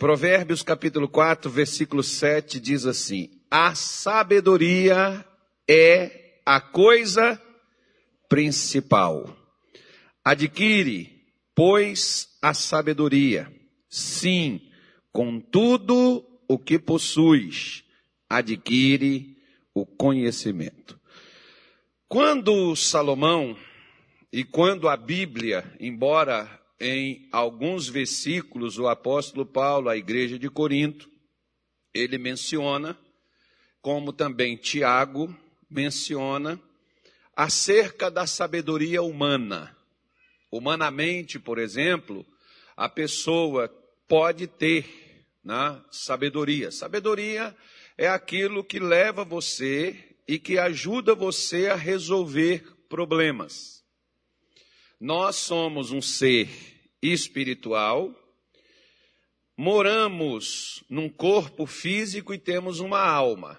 Provérbios capítulo 4, versículo 7 diz assim: A sabedoria é a coisa principal. Adquire, pois, a sabedoria. Sim, com tudo o que possuis, adquire o conhecimento. Quando Salomão e quando a Bíblia, embora em alguns versículos, o apóstolo Paulo, à igreja de Corinto, ele menciona, como também Tiago menciona, acerca da sabedoria humana. Humanamente, por exemplo, a pessoa pode ter né, sabedoria. Sabedoria é aquilo que leva você e que ajuda você a resolver problemas. Nós somos um ser espiritual, moramos num corpo físico e temos uma alma.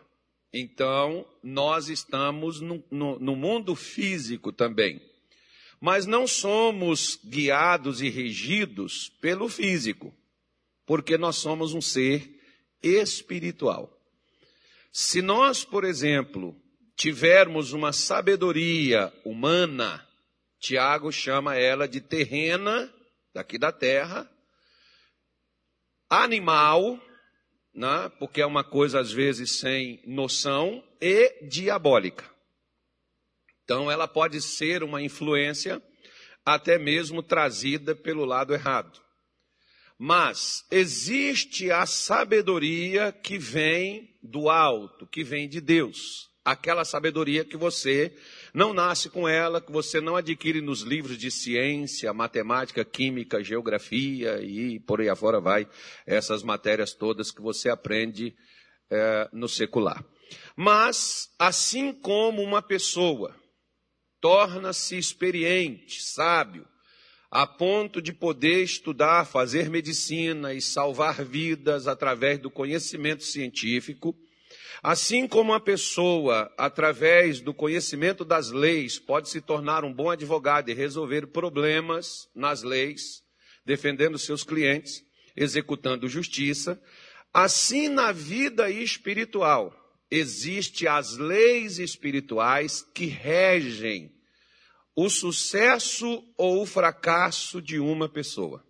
Então, nós estamos no, no, no, mundo físico também. Mas não somos guiados e regidos pelo físico, porque nós somos um ser espiritual. Se nós, por exemplo, tivermos uma sabedoria humana, Tiago chama ela de terrena, daqui da terra, animal, né, porque é uma coisa às vezes sem noção, e diabólica. Então ela pode ser uma influência até mesmo trazida pelo lado errado. Mas existe a sabedoria que vem do alto, que vem de Deus. Aquela sabedoria que você não nasce com ela, que você não adquire nos livros de ciência, matemática, química, geografia e por aí afora vai, essas matérias todas que você aprende é, no secular. Mas, assim como uma pessoa torna-se experiente, sábio, a ponto de poder estudar, fazer medicina e salvar vidas através do conhecimento científico, Assim como uma pessoa, através do conhecimento das leis, pode se tornar um bom advogado e resolver problemas nas leis, defendendo seus clientes, executando justiça, assim na vida espiritual existem as leis espirituais que regem o sucesso ou o fracasso de uma pessoa.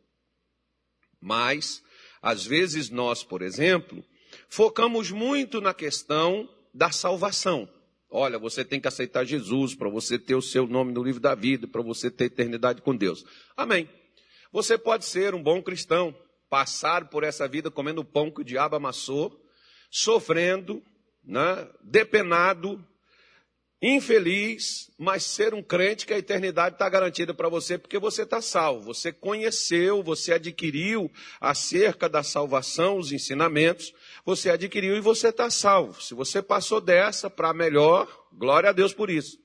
Mas, às vezes nós, por exemplo, focamos muito na questão da salvação. Olha, você tem que aceitar Jesus para você ter o seu nome no livro da vida, para você ter eternidade com Deus. Amém. Você pode ser um bom cristão, passar por essa vida comendo o pão que o diabo amassou, sofrendo, né, depenado, infeliz, mas ser um crente que a eternidade está garantida para você porque você está salvo. Você conheceu, você adquiriu acerca da salvação, os ensinamentos, você adquiriu e você está salvo. Se você passou dessa para melhor, glória a Deus por isso.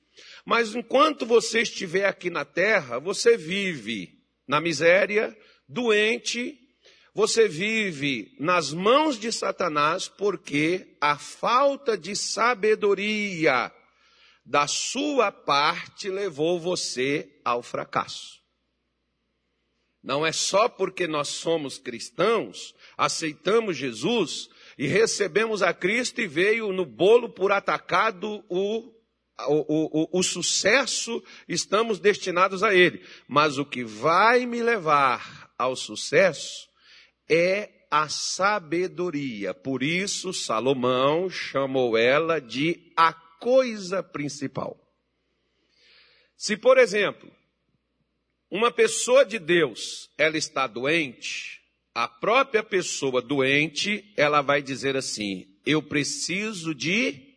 Mas enquanto você estiver aqui na terra, você vive na miséria, doente, você vive nas mãos de Satanás porque a falta de sabedoria da sua parte levou você ao fracasso. Não é só porque nós somos cristãos, aceitamos Jesus, e recebemos a Cristo e veio no bolo por atacado o, o, o, o sucesso, estamos destinados a Ele. Mas o que vai me levar ao sucesso é a sabedoria. Por isso, Salomão chamou ela de a coisa principal. Se, por exemplo, uma pessoa de Deus, ela está doente, a própria pessoa doente, ela vai dizer assim: eu preciso de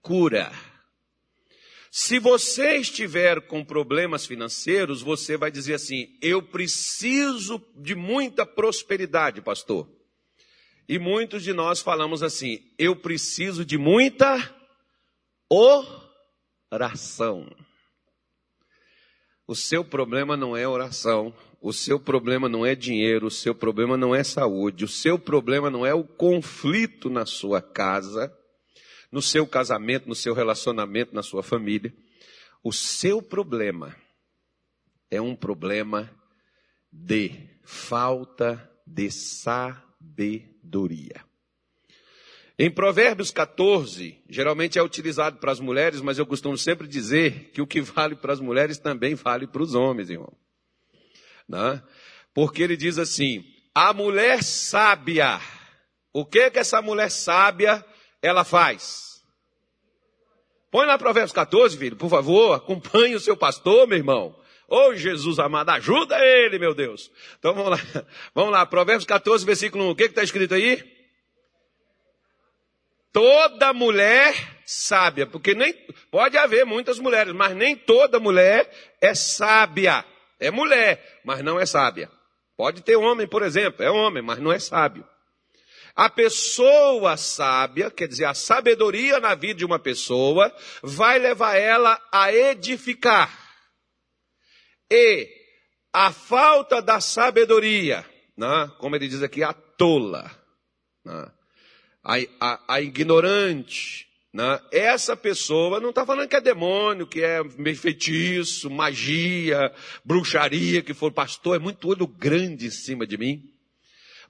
cura. Se você estiver com problemas financeiros, você vai dizer assim: eu preciso de muita prosperidade, pastor. E muitos de nós falamos assim: eu preciso de muita oração. O seu problema não é oração, o seu problema não é dinheiro, o seu problema não é saúde, o seu problema não é o conflito na sua casa, no seu casamento, no seu relacionamento, na sua família. O seu problema é um problema de falta de sabedoria. Em Provérbios 14, geralmente é utilizado para as mulheres, mas eu costumo sempre dizer que o que vale para as mulheres também vale para os homens, irmão. Né? Porque ele diz assim: a mulher sábia, o que que essa mulher sábia ela faz? Põe lá Provérbios 14, filho, por favor, acompanhe o seu pastor, meu irmão. Ô oh, Jesus amado, ajuda ele, meu Deus. Então vamos lá, vamos lá, Provérbios 14, versículo 1. O que está escrito aí? Toda mulher sábia, porque nem pode haver muitas mulheres, mas nem toda mulher é sábia. É mulher, mas não é sábia. Pode ter homem, por exemplo, é homem, mas não é sábio. A pessoa sábia, quer dizer, a sabedoria na vida de uma pessoa, vai levar ela a edificar. E a falta da sabedoria, né, como ele diz aqui, a tola. Né, a, a, a ignorante, né? essa pessoa não está falando que é demônio, que é feitiço, magia, bruxaria, que for pastor, é muito olho grande em cima de mim.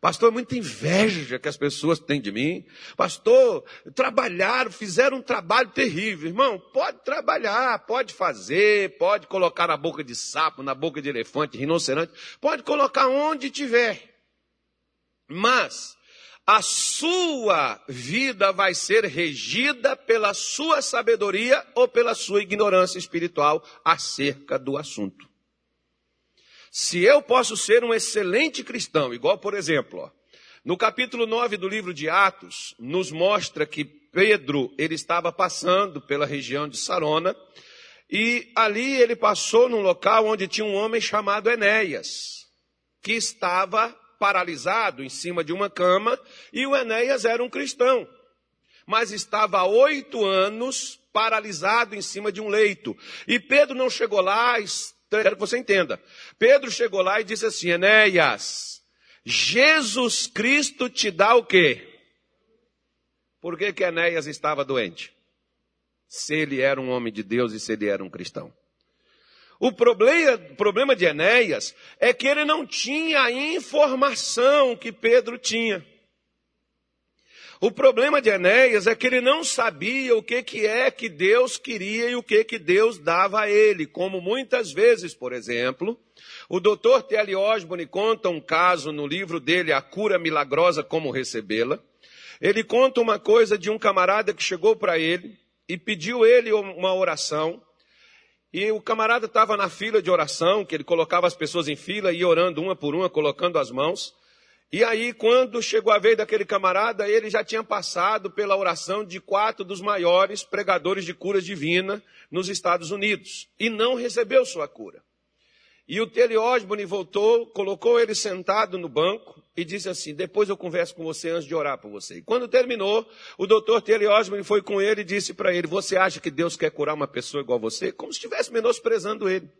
Pastor, é muita inveja que as pessoas têm de mim. Pastor, trabalharam, fizeram um trabalho terrível. Irmão, pode trabalhar, pode fazer, pode colocar na boca de sapo, na boca de elefante, rinoceronte, pode colocar onde tiver. Mas, a sua vida vai ser regida pela sua sabedoria ou pela sua ignorância espiritual acerca do assunto. Se eu posso ser um excelente cristão, igual por exemplo, ó, no capítulo 9 do livro de Atos, nos mostra que Pedro, ele estava passando pela região de Sarona, e ali ele passou num local onde tinha um homem chamado Enéas, que estava paralisado em cima de uma cama, e o Enéas era um cristão, mas estava há oito anos paralisado em cima de um leito. E Pedro não chegou lá, quero que você entenda. Pedro chegou lá e disse assim: Enéas, Jesus Cristo te dá o quê? Por que, que Enéas estava doente? Se ele era um homem de Deus e se ele era um cristão. O problema, problema de Enéas é que ele não tinha a informação que Pedro tinha. O problema de Enéas é que ele não sabia o que, que é que Deus queria e o que, que Deus dava a ele. Como muitas vezes, por exemplo, o doutor T.L. Osborne conta um caso no livro dele, A Cura Milagrosa, Como Recebê-la. Ele conta uma coisa de um camarada que chegou para ele e pediu ele uma oração. E o camarada estava na fila de oração, que ele colocava as pessoas em fila e ia orando uma por uma, colocando as mãos. E aí, quando chegou a vez daquele camarada, ele já tinha passado pela oração de quatro dos maiores pregadores de cura divina nos Estados Unidos. E não recebeu sua cura. E o Tele Osborne voltou, colocou ele sentado no banco e disse assim: Depois eu converso com você antes de orar por você. E quando terminou, o doutor Tele Osborne foi com ele e disse para ele: Você acha que Deus quer curar uma pessoa igual a você? Como se estivesse menosprezando ele.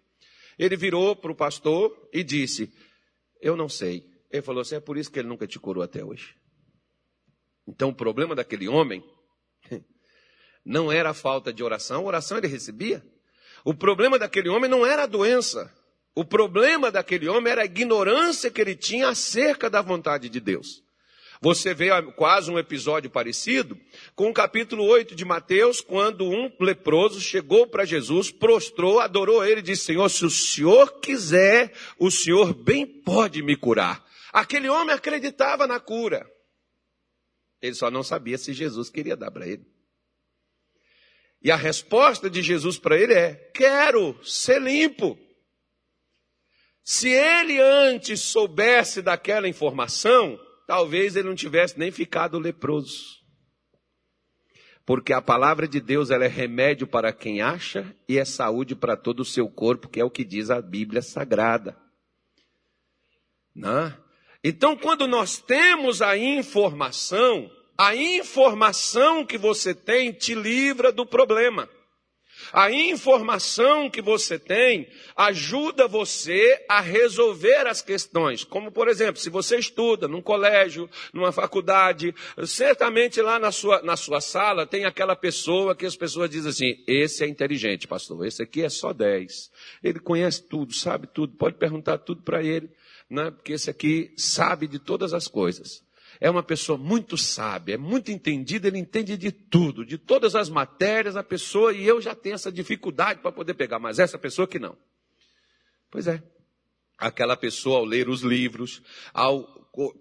Ele virou para o pastor e disse: Eu não sei. Ele falou assim: É por isso que ele nunca te curou até hoje. Então o problema daquele homem não era a falta de oração, a oração ele recebia. O problema daquele homem não era a doença. O problema daquele homem era a ignorância que ele tinha acerca da vontade de Deus. Você vê quase um episódio parecido com o capítulo 8 de Mateus, quando um leproso chegou para Jesus, prostrou, adorou ele e disse: Senhor, se o senhor quiser, o senhor bem pode me curar. Aquele homem acreditava na cura. Ele só não sabia se Jesus queria dar para ele. E a resposta de Jesus para ele é: Quero ser limpo. Se ele antes soubesse daquela informação, talvez ele não tivesse nem ficado leproso. Porque a palavra de Deus ela é remédio para quem acha e é saúde para todo o seu corpo, que é o que diz a Bíblia Sagrada. Não? Né? Então, quando nós temos a informação, a informação que você tem te livra do problema. A informação que você tem ajuda você a resolver as questões. Como, por exemplo, se você estuda num colégio, numa faculdade, certamente lá na sua, na sua sala tem aquela pessoa que as pessoas dizem assim: esse é inteligente, pastor, esse aqui é só 10. Ele conhece tudo, sabe tudo, pode perguntar tudo para ele, né? porque esse aqui sabe de todas as coisas. É uma pessoa muito sábia, é muito entendida, ele entende de tudo, de todas as matérias, a pessoa, e eu já tenho essa dificuldade para poder pegar, mas essa pessoa que não. Pois é. Aquela pessoa, ao ler os livros, ao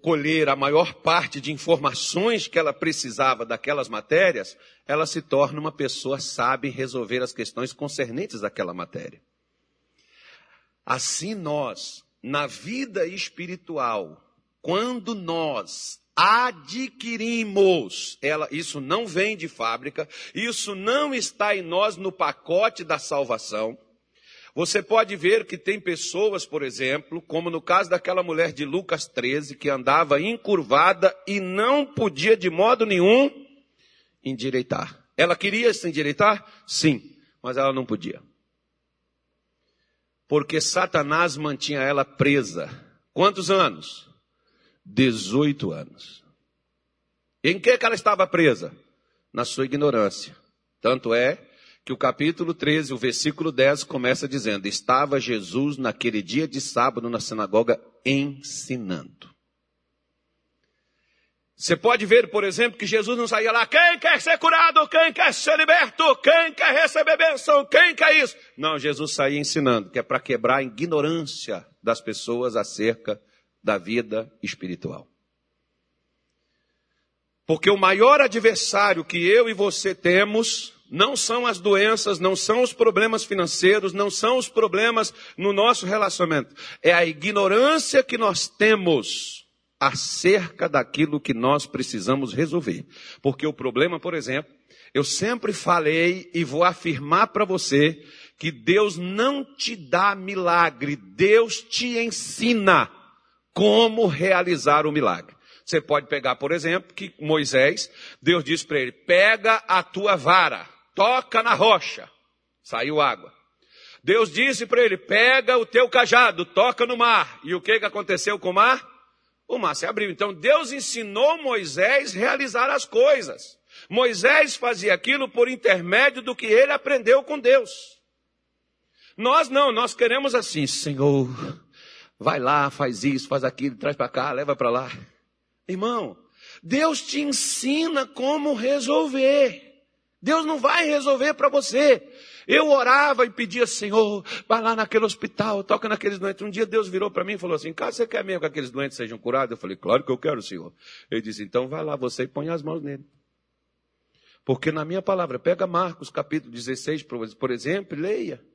colher a maior parte de informações que ela precisava daquelas matérias, ela se torna uma pessoa sábia em resolver as questões concernentes àquela matéria. Assim nós, na vida espiritual, quando nós adquirimos. Ela, isso não vem de fábrica, isso não está em nós no pacote da salvação. Você pode ver que tem pessoas, por exemplo, como no caso daquela mulher de Lucas 13, que andava encurvada e não podia de modo nenhum endireitar. Ela queria se endireitar? Sim, mas ela não podia. Porque Satanás mantinha ela presa. Quantos anos? 18 anos. Em que, que ela estava presa? Na sua ignorância. Tanto é que o capítulo 13, o versículo 10 começa dizendo: Estava Jesus naquele dia de sábado na sinagoga ensinando. Você pode ver, por exemplo, que Jesus não saía lá, quem quer ser curado, quem quer ser liberto, quem quer receber bênção, quem quer isso. Não, Jesus saía ensinando, que é para quebrar a ignorância das pessoas acerca da vida espiritual. Porque o maior adversário que eu e você temos não são as doenças, não são os problemas financeiros, não são os problemas no nosso relacionamento. É a ignorância que nós temos acerca daquilo que nós precisamos resolver. Porque o problema, por exemplo, eu sempre falei e vou afirmar para você que Deus não te dá milagre, Deus te ensina como realizar o milagre. Você pode pegar, por exemplo, que Moisés, Deus disse para ele: pega a tua vara, toca na rocha, saiu água. Deus disse para ele: pega o teu cajado, toca no mar. E o que, que aconteceu com o mar? O mar se abriu. Então Deus ensinou Moisés a realizar as coisas. Moisés fazia aquilo por intermédio do que ele aprendeu com Deus. Nós não, nós queremos assim, Senhor, Vai lá, faz isso, faz aquilo, traz para cá, leva para lá. Irmão, Deus te ensina como resolver. Deus não vai resolver para você. Eu orava e pedia, Senhor, vai lá naquele hospital, toca naqueles doentes. Um dia Deus virou para mim e falou assim: Caso você quer mesmo que aqueles doentes sejam curados? Eu falei, claro que eu quero, Senhor. Ele disse, então vai lá você e põe as mãos nele. Porque na minha palavra, pega Marcos capítulo 16, por exemplo, e leia.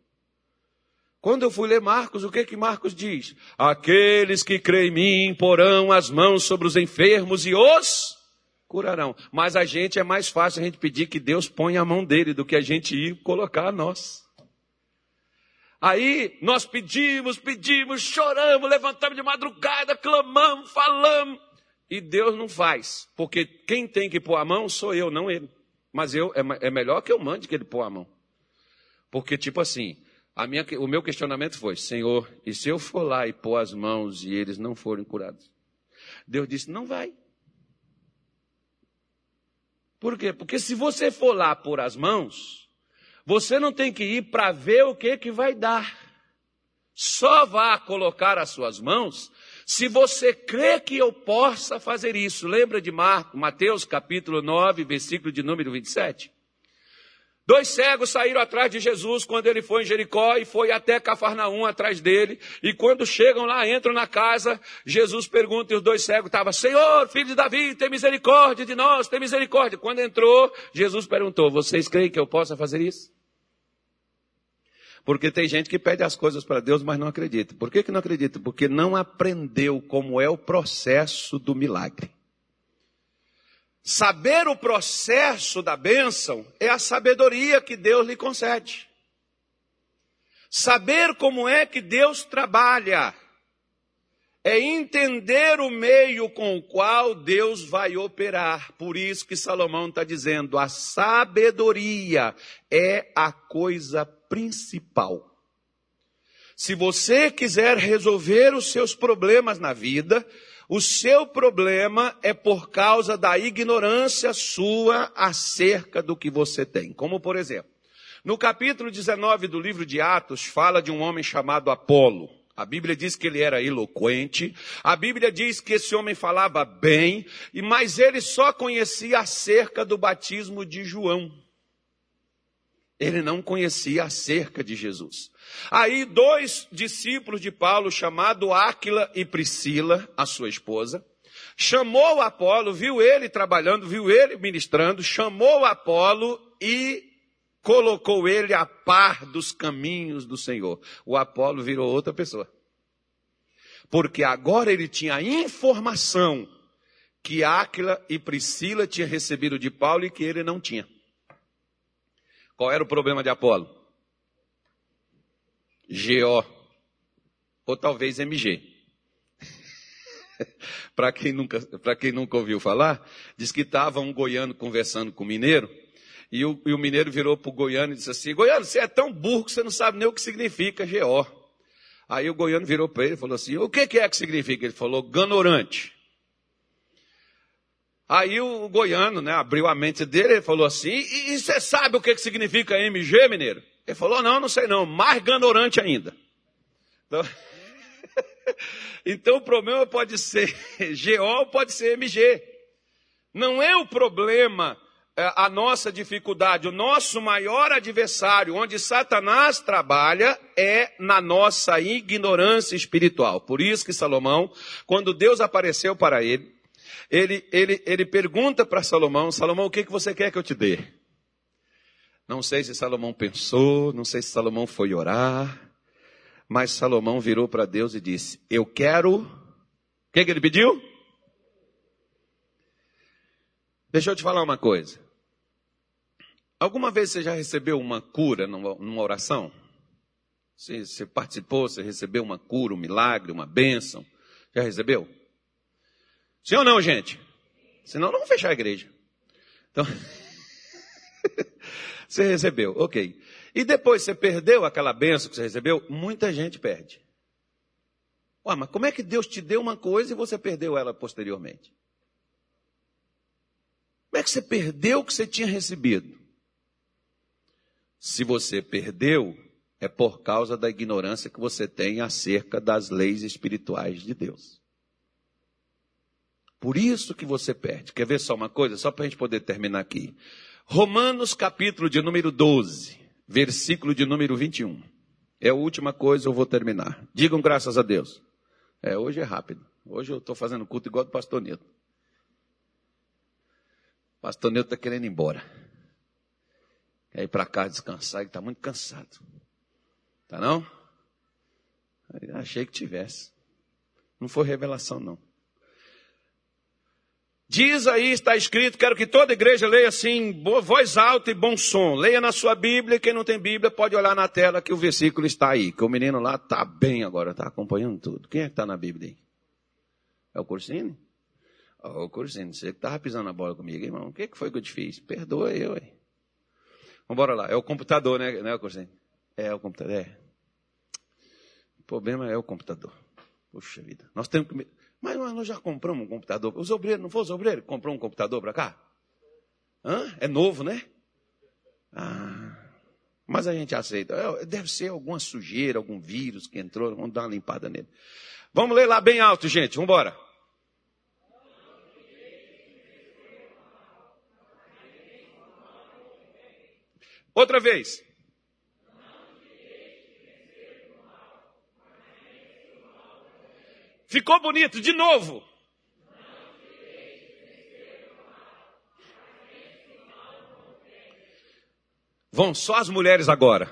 Quando eu fui ler Marcos, o que que Marcos diz? Aqueles que creem em mim porão as mãos sobre os enfermos e os curarão. Mas a gente é mais fácil a gente pedir que Deus ponha a mão dele do que a gente ir colocar a nós. Aí nós pedimos, pedimos, choramos, levantamos de madrugada, clamamos, falamos. E Deus não faz. Porque quem tem que pôr a mão sou eu, não ele. Mas eu é, é melhor que eu mande que ele pôr a mão. Porque, tipo assim, minha, o meu questionamento foi: Senhor, e se eu for lá e pôr as mãos e eles não forem curados? Deus disse: Não vai. Por quê? Porque se você for lá pôr as mãos, você não tem que ir para ver o que, que vai dar. Só vá colocar as suas mãos se você crê que eu possa fazer isso. Lembra de Mateus capítulo 9, versículo de número 27? Dois cegos saíram atrás de Jesus quando ele foi em Jericó e foi até Cafarnaum atrás dele. E quando chegam lá, entram na casa, Jesus pergunta e os dois cegos estavam, Senhor, filho de Davi, tem misericórdia de nós, tem misericórdia. Quando entrou, Jesus perguntou, vocês creem que eu possa fazer isso? Porque tem gente que pede as coisas para Deus, mas não acredita. Por que, que não acredita? Porque não aprendeu como é o processo do milagre. Saber o processo da bênção é a sabedoria que Deus lhe concede. Saber como é que Deus trabalha é entender o meio com o qual Deus vai operar. Por isso que Salomão está dizendo: a sabedoria é a coisa principal. Se você quiser resolver os seus problemas na vida, o seu problema é por causa da ignorância sua acerca do que você tem. Como por exemplo, no capítulo 19 do livro de Atos, fala de um homem chamado Apolo. A Bíblia diz que ele era eloquente, a Bíblia diz que esse homem falava bem, mas ele só conhecia acerca do batismo de João. Ele não conhecia acerca de Jesus. Aí dois discípulos de Paulo, chamado Áquila e Priscila, a sua esposa, chamou Apolo, viu ele trabalhando, viu ele ministrando, chamou Apolo e colocou ele a par dos caminhos do Senhor. O Apolo virou outra pessoa. Porque agora ele tinha a informação que Áquila e Priscila tinham recebido de Paulo e que ele não tinha. Qual era o problema de Apolo? GO. Ou talvez MG. para quem, nunca, quem nunca ouviu falar, diz que estava um goiano conversando com o mineiro, e o, e o mineiro virou para o goiano e disse assim: Goiano, você é tão burro que você não sabe nem o que significa GO. Aí o goiano virou para ele e falou assim: O que, que é que significa? Ele falou: Ganorante. Aí o goiano, né, abriu a mente dele e falou assim: e, você sabe o que, que significa MG, mineiro? Ele falou: Não, não sei não, mais ganorante ainda. Então, então o problema pode ser GO, pode ser MG. Não é o problema é, a nossa dificuldade, o nosso maior adversário, onde Satanás trabalha, é na nossa ignorância espiritual. Por isso que Salomão, quando Deus apareceu para ele, ele, ele, ele pergunta para Salomão: Salomão, o que, que você quer que eu te dê? Não sei se Salomão pensou, não sei se Salomão foi orar, mas Salomão virou para Deus e disse: Eu quero. O que, que ele pediu? Deixa eu te falar uma coisa. Alguma vez você já recebeu uma cura numa, oração? Você, você participou, você recebeu uma cura, um milagre, uma bênção? Já recebeu? Sim ou não, gente? Senão não vamos fechar a igreja. Então, você recebeu, ok. E depois você perdeu aquela benção que você recebeu? Muita gente perde. Ué, mas como é que Deus te deu uma coisa e você perdeu ela posteriormente? Como é que você perdeu o que você tinha recebido? Se você perdeu, é por causa da ignorância que você tem acerca das leis espirituais de Deus. Por isso que você perde. Quer ver só uma coisa? Só para a gente poder terminar aqui. Romanos capítulo de número 12, versículo de número 21. É a última coisa, eu vou terminar. Digam graças a Deus. É, hoje é rápido. Hoje eu estou fazendo culto igual do pastor Neto. O pastor Neto está querendo ir embora. Quer ir para casa descansar, ele está muito cansado. Tá não? Achei que tivesse. Não foi revelação, não. Diz aí, está escrito, quero que toda igreja leia assim, voz alta e bom som. Leia na sua Bíblia, quem não tem Bíblia pode olhar na tela que o versículo está aí. Que o menino lá está bem agora, está acompanhando tudo. Quem é que está na Bíblia aí? É o Cursini? Oh, o Cursini, você que estava pisando na bola comigo, irmão. O que, que foi que eu te fiz? Perdoa eu, aí. Vamos lá. É o computador, né, né Cursini? É o computador, é. O problema é o computador. Puxa vida. Nós temos que... Mas nós já compramos um computador. Os obreiros, não foi os obreiros que comprou um computador para cá? Hã? É novo, né? Ah, mas a gente aceita. É, deve ser alguma sujeira, algum vírus que entrou. Vamos dar uma limpada nele. Vamos ler lá bem alto, gente. Vamos embora. Outra vez. Ficou bonito, de novo. Vão só as mulheres agora.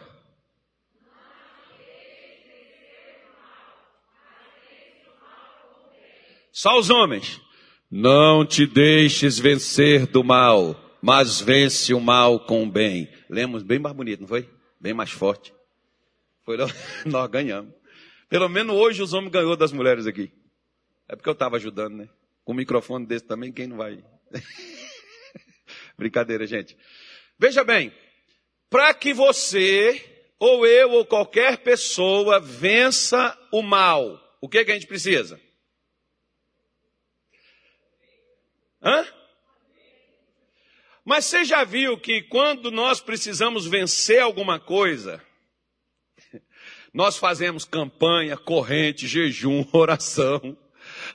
Só os homens. Não te deixes vencer do mal, mas vence o mal com o bem. Lemos bem mais bonito, não foi? Bem mais forte. Foi nós ganhamos. Pelo menos hoje os homens ganhou das mulheres aqui. É porque eu estava ajudando, né? Com um microfone desse também, quem não vai? Brincadeira, gente. Veja bem, para que você, ou eu, ou qualquer pessoa vença o mal, o que, que a gente precisa? Hã? Mas você já viu que quando nós precisamos vencer alguma coisa, Nós fazemos campanha, corrente, jejum, oração.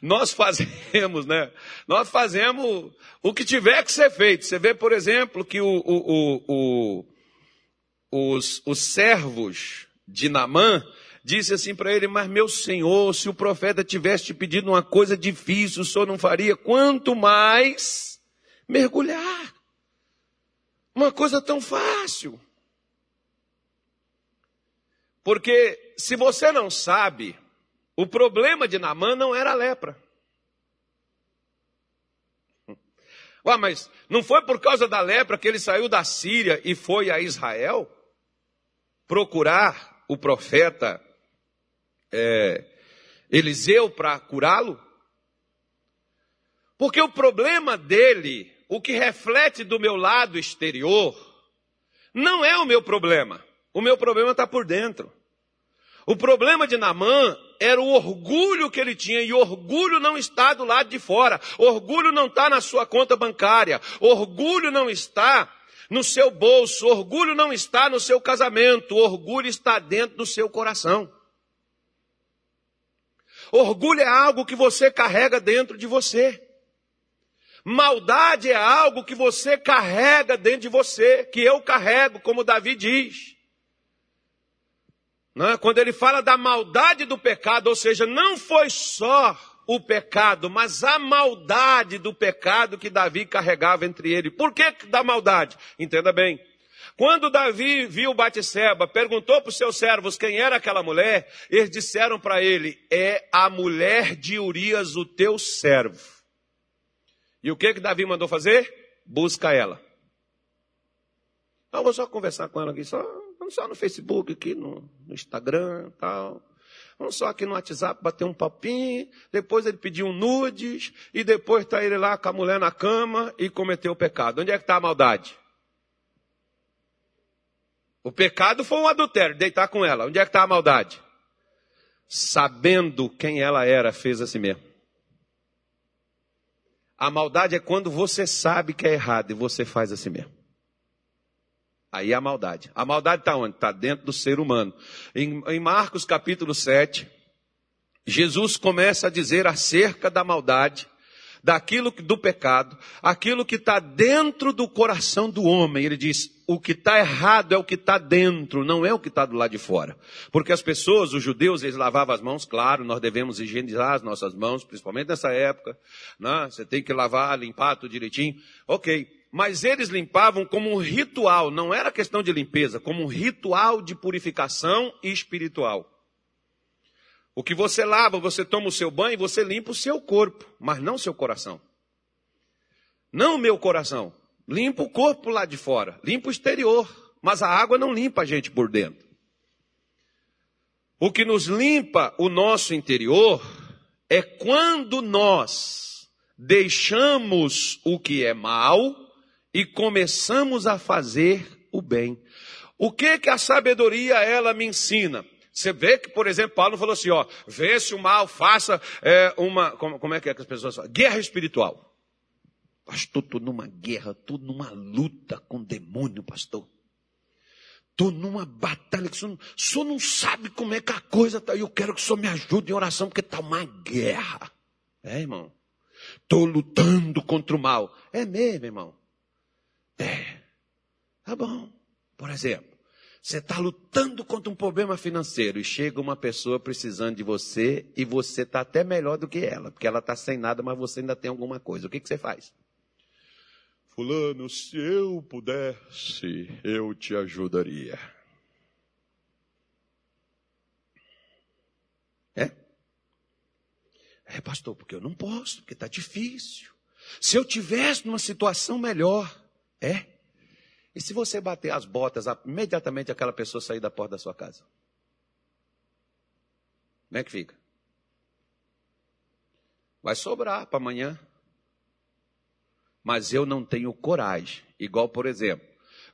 Nós fazemos, né? Nós fazemos o que tiver que ser feito. Você vê, por exemplo, que o, o, o, os, os servos de Namã disse assim para ele: Mas meu senhor, se o profeta tivesse te pedido uma coisa difícil, o senhor não faria? Quanto mais mergulhar. Uma coisa tão fácil. Porque se você não sabe, o problema de Namã não era a lepra. Ué, mas não foi por causa da lepra que ele saiu da Síria e foi a Israel procurar o profeta é, Eliseu para curá-lo? Porque o problema dele, o que reflete do meu lado exterior, não é o meu problema. O meu problema está por dentro. O problema de Namã era o orgulho que ele tinha, e orgulho não está do lado de fora, orgulho não está na sua conta bancária, orgulho não está no seu bolso, orgulho não está no seu casamento, orgulho está dentro do seu coração. Orgulho é algo que você carrega dentro de você. Maldade é algo que você carrega dentro de você, que eu carrego, como Davi diz. É? Quando ele fala da maldade do pecado, ou seja, não foi só o pecado, mas a maldade do pecado que Davi carregava entre ele. Por que da maldade? Entenda bem. Quando Davi viu Batseba, perguntou para os seus servos quem era aquela mulher, eles disseram para ele: é a mulher de Urias, o teu servo. E o que que Davi mandou fazer? Busca ela. Eu vou só conversar com ela aqui, só Vamos só no Facebook, aqui no, no Instagram tal. Vamos só aqui no WhatsApp bater um papinho. Depois ele pediu um nudes. E depois está ele lá com a mulher na cama e cometeu o pecado. Onde é que está a maldade? O pecado foi um adultério, deitar com ela. Onde é que está a maldade? Sabendo quem ela era, fez assim mesmo. A maldade é quando você sabe que é errado e você faz assim mesmo. Aí é a maldade. A maldade está onde? Está dentro do ser humano. Em, em, Marcos capítulo 7, Jesus começa a dizer acerca da maldade, daquilo do pecado, aquilo que está dentro do coração do homem. Ele diz: o que está errado é o que está dentro, não é o que está do lado de fora. Porque as pessoas, os judeus, eles lavavam as mãos, claro, nós devemos higienizar as nossas mãos, principalmente nessa época. Né? Você tem que lavar, limpar tudo direitinho. Ok mas eles limpavam como um ritual, não era questão de limpeza, como um ritual de purificação espiritual. O que você lava, você toma o seu banho, você limpa o seu corpo, mas não o seu coração. Não o meu coração. Limpa o corpo lá de fora, limpa o exterior, mas a água não limpa a gente por dentro. O que nos limpa o nosso interior é quando nós deixamos o que é mal e começamos a fazer o bem. O que que a sabedoria ela me ensina? Você vê que, por exemplo, Paulo falou assim, ó, vê se o mal faça é, uma, como, como, é que, é que as pessoas falam? Guerra espiritual. Pastor, estou numa guerra, estou numa luta com o demônio, pastor. Estou numa batalha que o senhor não sabe como é que a coisa está. Eu quero que o senhor me ajude em oração, porque está uma guerra. É, irmão? Estou lutando contra o mal. É mesmo, irmão. É. Tá bom. Por exemplo, você está lutando contra um problema financeiro e chega uma pessoa precisando de você e você está até melhor do que ela, porque ela está sem nada, mas você ainda tem alguma coisa. O que, que você faz? Fulano, se eu pudesse, eu te ajudaria. É? É, pastor, porque eu não posso, porque está difícil. Se eu tivesse numa situação melhor, é? E se você bater as botas, imediatamente aquela pessoa sair da porta da sua casa? Como é que fica? Vai sobrar para amanhã. Mas eu não tenho coragem. Igual, por exemplo,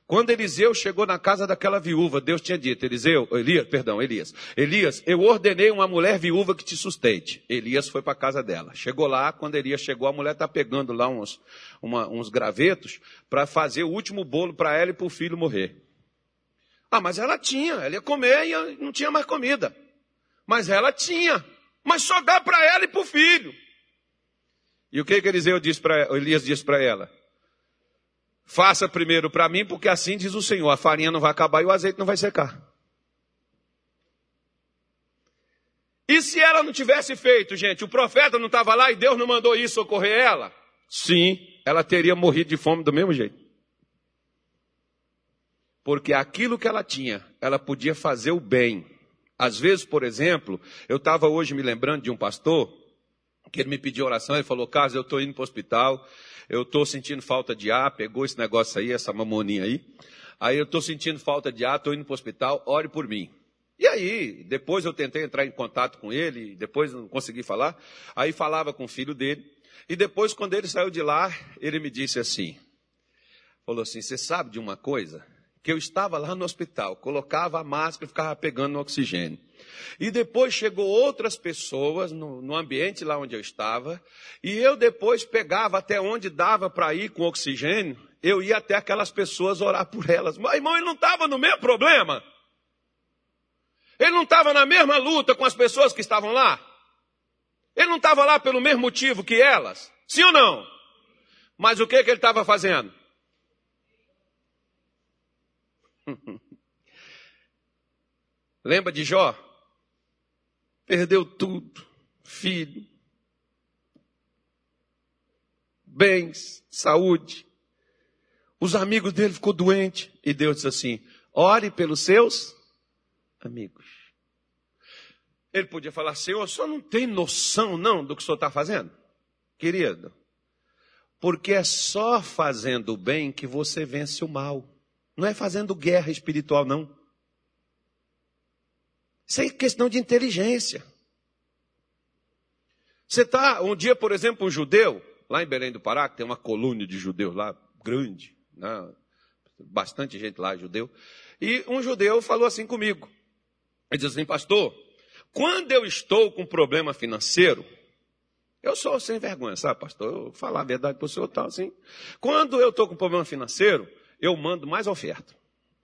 quando Eliseu chegou na casa daquela viúva, Deus tinha dito, Eliseu, Elias, perdão, Elias, Elias, eu ordenei uma mulher viúva que te sustente. Elias foi para a casa dela. Chegou lá, quando Elias chegou, a mulher está pegando lá uns, uma, uns gravetos para fazer o último bolo para ela e para o filho morrer. Ah, mas ela tinha, ela ia comer e não tinha mais comida. Mas ela tinha, mas só dá para ela e para o filho. E o que, que Eliseu disse pra, Elias disse para ela? Faça primeiro para mim, porque assim diz o Senhor: a farinha não vai acabar e o azeite não vai secar. E se ela não tivesse feito, gente, o profeta não estava lá e Deus não mandou isso socorrer ela? Sim, ela teria morrido de fome do mesmo jeito. Porque aquilo que ela tinha, ela podia fazer o bem. Às vezes, por exemplo, eu estava hoje me lembrando de um pastor que ele me pediu oração, ele falou, Carlos, eu estou indo para o hospital, eu estou sentindo falta de ar, pegou esse negócio aí, essa mamoninha aí, aí eu estou sentindo falta de ar, estou indo para o hospital, ore por mim. E aí, depois eu tentei entrar em contato com ele, depois não consegui falar, aí falava com o filho dele, e depois quando ele saiu de lá, ele me disse assim, falou assim, você sabe de uma coisa? Que eu estava lá no hospital, colocava a máscara e ficava pegando no oxigênio. E depois chegou outras pessoas no, no ambiente lá onde eu estava, e eu depois pegava até onde dava para ir com oxigênio, eu ia até aquelas pessoas orar por elas. Mas, irmão, ele não estava no mesmo problema? Ele não estava na mesma luta com as pessoas que estavam lá? Ele não estava lá pelo mesmo motivo que elas? Sim ou não? Mas o que, que ele estava fazendo? Lembra de Jó? Perdeu tudo, filho, bens, saúde. Os amigos dele ficou doente e Deus disse assim: ore pelos seus amigos. Ele podia falar, Senhor, o senhor não tem noção não do que o senhor está fazendo? Querido, porque é só fazendo o bem que você vence o mal. Não é fazendo guerra espiritual, não. Isso é questão de inteligência. Você está, um dia, por exemplo, um judeu, lá em Belém do Pará, que tem uma colônia de judeus lá, grande, né? bastante gente lá judeu, e um judeu falou assim comigo. Ele disse assim, pastor, quando eu estou com problema financeiro, eu sou sem vergonha, sabe, pastor? Eu falar a verdade para o senhor tal, assim. Quando eu estou com problema financeiro, eu mando mais oferta.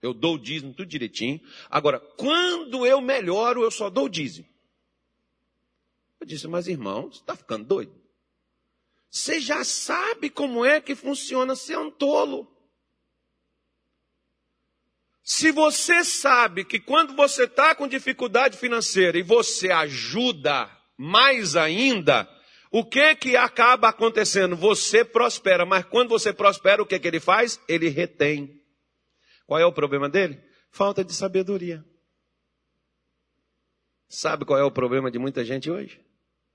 Eu dou o dízimo tudo direitinho. Agora, quando eu melhoro, eu só dou o dízimo. Eu disse, mas irmão, você está ficando doido? Você já sabe como é que funciona, é um tolo. Se você sabe que quando você está com dificuldade financeira e você ajuda mais ainda, o que que acaba acontecendo? Você prospera, mas quando você prospera, o que que ele faz? Ele retém. Qual é o problema dele? Falta de sabedoria. Sabe qual é o problema de muita gente hoje?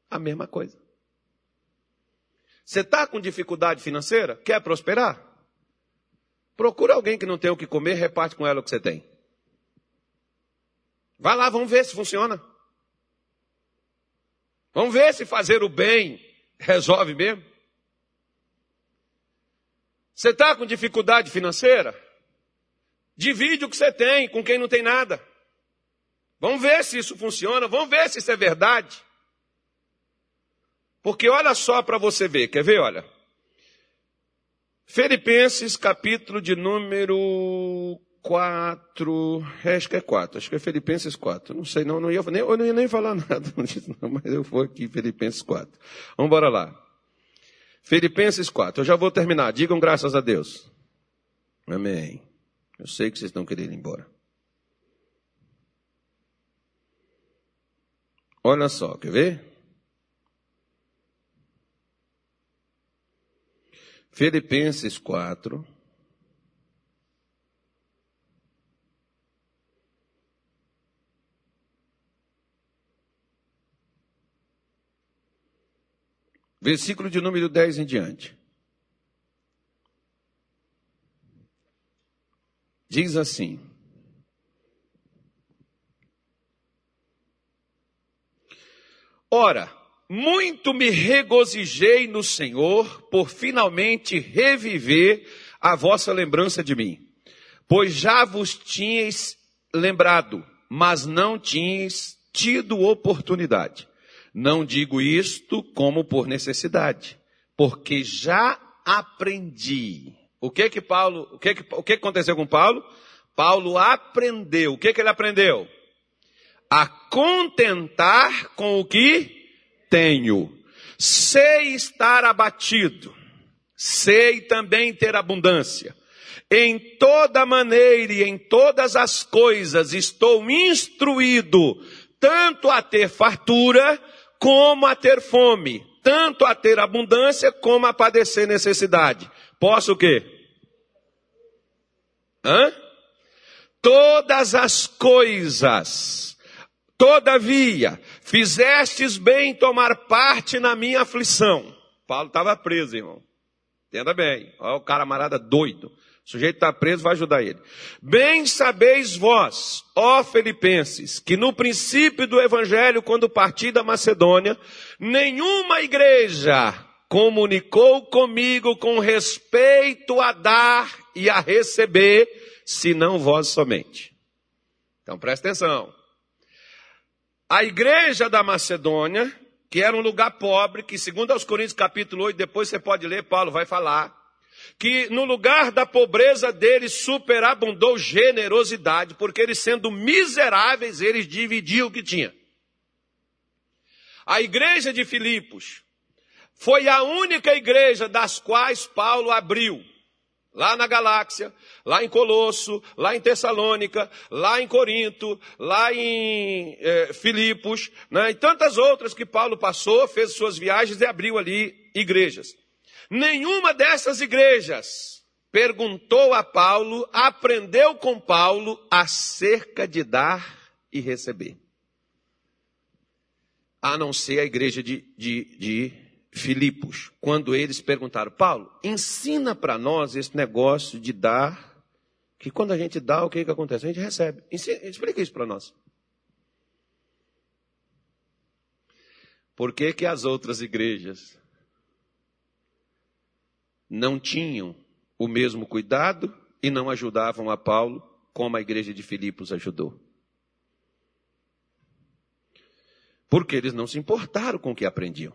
A mesma coisa. Você está com dificuldade financeira? Quer prosperar? Procura alguém que não tem o que comer, reparte com ela o que você tem. Vai lá, vamos ver se funciona. Vamos ver se fazer o bem resolve mesmo. Você está com dificuldade financeira? Divide o que você tem com quem não tem nada. Vamos ver se isso funciona, vamos ver se isso é verdade. Porque olha só para você ver, quer ver? Olha. Filipenses, capítulo de número 4, acho que é 4, acho que é Filipenses 4. Não sei, não, não ia, nem, eu não ia nem falar nada não, mas eu vou aqui, Filipenses 4. Vamos embora lá. Filipenses 4, eu já vou terminar, digam graças a Deus. Amém. Eu sei que vocês estão querendo ir embora. Olha só, quer ver? Filipenses 4. Versículo de número 10 em diante. Diz assim: Ora, muito me regozijei no Senhor por finalmente reviver a vossa lembrança de mim, pois já vos tinhais lembrado, mas não tinhais tido oportunidade. Não digo isto como por necessidade, porque já aprendi o que que Paulo, o que que, o que aconteceu com Paulo? Paulo aprendeu. O que, que ele aprendeu? A contentar com o que tenho. Sei estar abatido. Sei também ter abundância. Em toda maneira e em todas as coisas estou instruído, tanto a ter fartura como a ter fome, tanto a ter abundância como a padecer necessidade. Posso o quê? Hã? Todas as coisas, todavia, fizestes bem tomar parte na minha aflição. Paulo estava preso, irmão. Entenda bem. Olha o cara amarada doido. O sujeito está preso, vai ajudar ele. Bem sabeis vós, ó filipenses, que no princípio do evangelho, quando parti da Macedônia, nenhuma igreja comunicou comigo com respeito a dar e a receber, senão vós somente. Então presta atenção. A igreja da Macedônia, que era um lugar pobre, que segundo aos Coríntios capítulo 8, depois você pode ler, Paulo vai falar, que no lugar da pobreza deles superabundou generosidade, porque eles sendo miseráveis, eles dividiam o que tinha. A igreja de Filipos foi a única igreja das quais Paulo abriu. Lá na Galáxia, lá em Colosso, lá em Tessalônica, lá em Corinto, lá em é, Filipos, né, e tantas outras que Paulo passou, fez suas viagens e abriu ali igrejas. Nenhuma dessas igrejas perguntou a Paulo, aprendeu com Paulo acerca de dar e receber. A não ser a igreja de, de, de Filipos, quando eles perguntaram, Paulo, ensina para nós esse negócio de dar, que quando a gente dá, o que, que acontece? A gente recebe. Ensina, explica isso para nós. Por que, que as outras igrejas não tinham o mesmo cuidado e não ajudavam a Paulo como a igreja de Filipos ajudou. Porque eles não se importaram com o que aprendiam.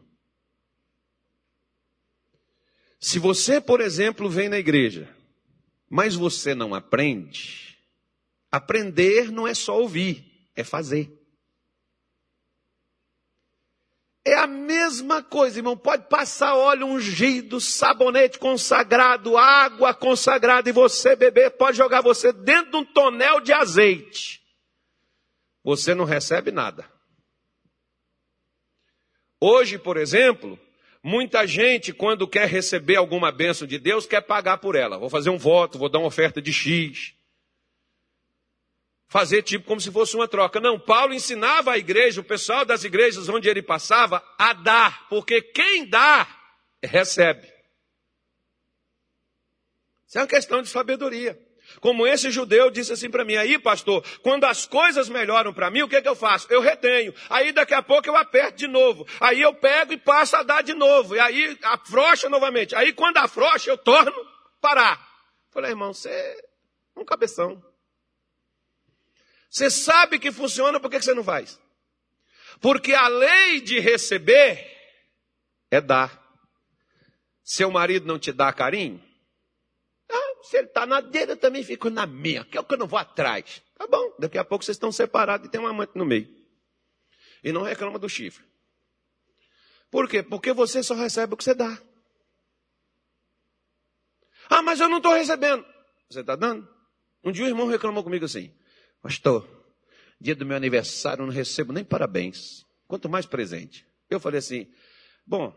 Se você, por exemplo, vem na igreja, mas você não aprende, aprender não é só ouvir, é fazer. É a mesma coisa, irmão. Pode passar óleo ungido, sabonete consagrado, água consagrada e você beber, pode jogar você dentro de um tonel de azeite. Você não recebe nada. Hoje, por exemplo, muita gente, quando quer receber alguma bênção de Deus, quer pagar por ela. Vou fazer um voto, vou dar uma oferta de X fazer tipo como se fosse uma troca. Não, Paulo ensinava a igreja, o pessoal das igrejas onde ele passava, a dar, porque quem dá, recebe. Isso é uma questão de sabedoria. Como esse judeu disse assim para mim, aí pastor, quando as coisas melhoram para mim, o que, que eu faço? Eu retenho. Aí daqui a pouco eu aperto de novo. Aí eu pego e passo a dar de novo. E aí afrouxa novamente. Aí quando afrouxa, eu torno parar. Falei, irmão, você é um cabeção. Você sabe que funciona, por que você não faz? Porque a lei de receber é dar. Seu marido não te dá carinho? Ah, se ele está na dele, eu também fico na minha, que é o que eu não vou atrás. Tá bom, daqui a pouco vocês estão separados e tem um amante no meio. E não reclama do chifre. Por quê? Porque você só recebe o que você dá. Ah, mas eu não estou recebendo. Você está dando? Um dia o irmão reclamou comigo assim. Pastor, dia do meu aniversário eu não recebo nem parabéns, quanto mais presente. Eu falei assim: bom,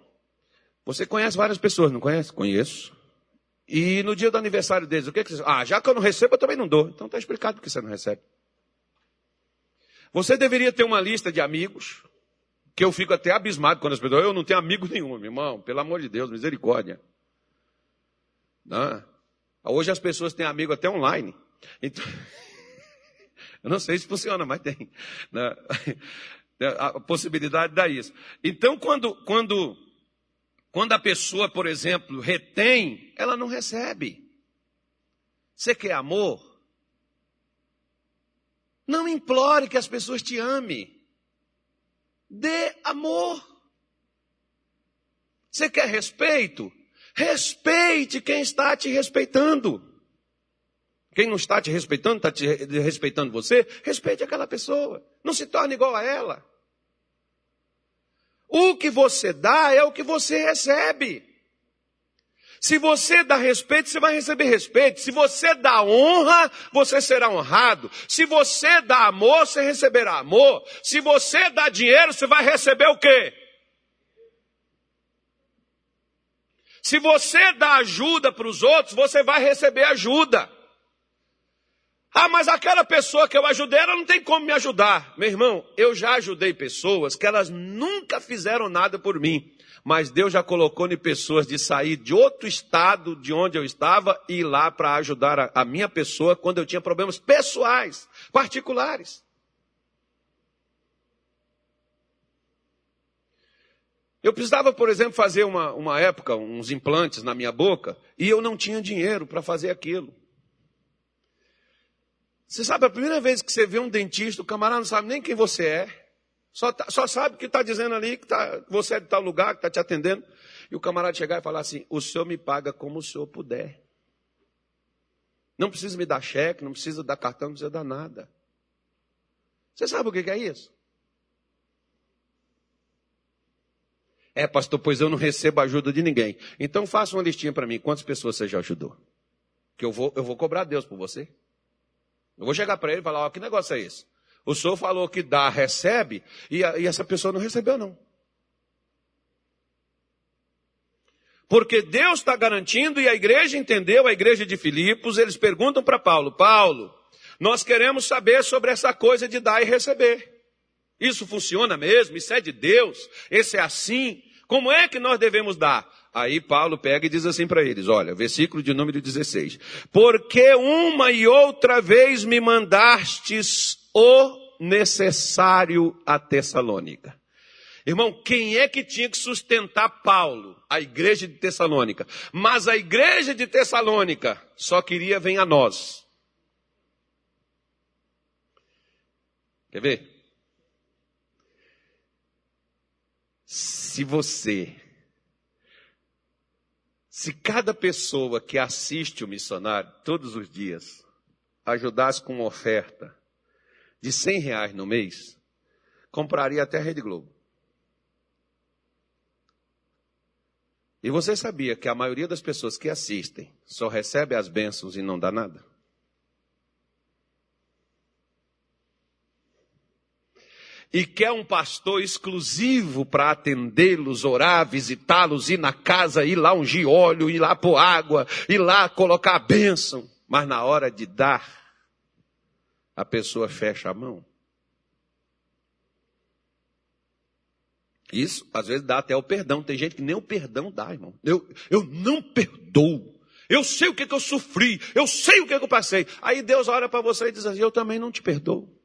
você conhece várias pessoas, não conhece? Conheço. E no dia do aniversário deles, o que, que você. Ah, já que eu não recebo, eu também não dou. Então está explicado que você não recebe. Você deveria ter uma lista de amigos, que eu fico até abismado quando as pessoas. Eu não tenho amigo nenhum, meu irmão, pelo amor de Deus, misericórdia. Não. Hoje as pessoas têm amigo até online. Então. Eu não sei se funciona, mas tem. Né? A possibilidade dá isso. Então, quando, quando, quando a pessoa, por exemplo, retém, ela não recebe. Você quer amor? Não implore que as pessoas te amem. Dê amor. Você quer respeito? Respeite quem está te respeitando. Quem não está te respeitando, está te respeitando você, respeite aquela pessoa. Não se torne igual a ela. O que você dá é o que você recebe. Se você dá respeito, você vai receber respeito. Se você dá honra, você será honrado. Se você dá amor, você receberá amor. Se você dá dinheiro, você vai receber o quê? Se você dá ajuda para os outros, você vai receber ajuda. Ah, mas aquela pessoa que eu ajudei, ela não tem como me ajudar. Meu irmão, eu já ajudei pessoas que elas nunca fizeram nada por mim. Mas Deus já colocou em pessoas de sair de outro estado de onde eu estava e ir lá para ajudar a, a minha pessoa quando eu tinha problemas pessoais, particulares. Eu precisava, por exemplo, fazer uma, uma época, uns implantes na minha boca, e eu não tinha dinheiro para fazer aquilo. Você sabe, a primeira vez que você vê um dentista, o camarada não sabe nem quem você é. Só, tá, só sabe que está dizendo ali que tá, você é de tal lugar, que está te atendendo. E o camarada chegar e falar assim: o senhor me paga como o senhor puder. Não precisa me dar cheque, não precisa dar cartão, não precisa dar nada. Você sabe o que é isso? É, pastor, pois eu não recebo ajuda de ninguém. Então faça uma listinha para mim. Quantas pessoas você já ajudou? Que eu vou, eu vou cobrar Deus por você. Eu vou chegar para ele e falar, ó, que negócio é esse? O senhor falou que dá, recebe, e, a, e essa pessoa não recebeu, não. Porque Deus está garantindo, e a igreja entendeu, a igreja de Filipos, eles perguntam para Paulo, Paulo, nós queremos saber sobre essa coisa de dar e receber. Isso funciona mesmo? Isso é de Deus? Esse é assim? Como é que nós devemos dar? Aí Paulo pega e diz assim para eles, olha, versículo de número 16. Porque uma e outra vez me mandastes o necessário a Tessalônica. Irmão, quem é que tinha que sustentar Paulo? A igreja de Tessalônica. Mas a igreja de Tessalônica só queria vir a nós. Quer ver? Se você, se cada pessoa que assiste o missionário todos os dias ajudasse com uma oferta de 100 reais no mês, compraria até a Rede Globo. E você sabia que a maioria das pessoas que assistem só recebe as bênçãos e não dá nada? E quer um pastor exclusivo para atendê-los, orar, visitá-los, ir na casa, ir lá ungir óleo, ir lá pôr água, ir lá colocar a bênção. Mas na hora de dar, a pessoa fecha a mão. Isso, às vezes, dá até o perdão. Tem gente que nem o perdão dá, irmão. Eu, eu não perdoo. Eu sei o que, que eu sofri. Eu sei o que, que eu passei. Aí Deus olha para você e diz assim: Eu também não te perdoo.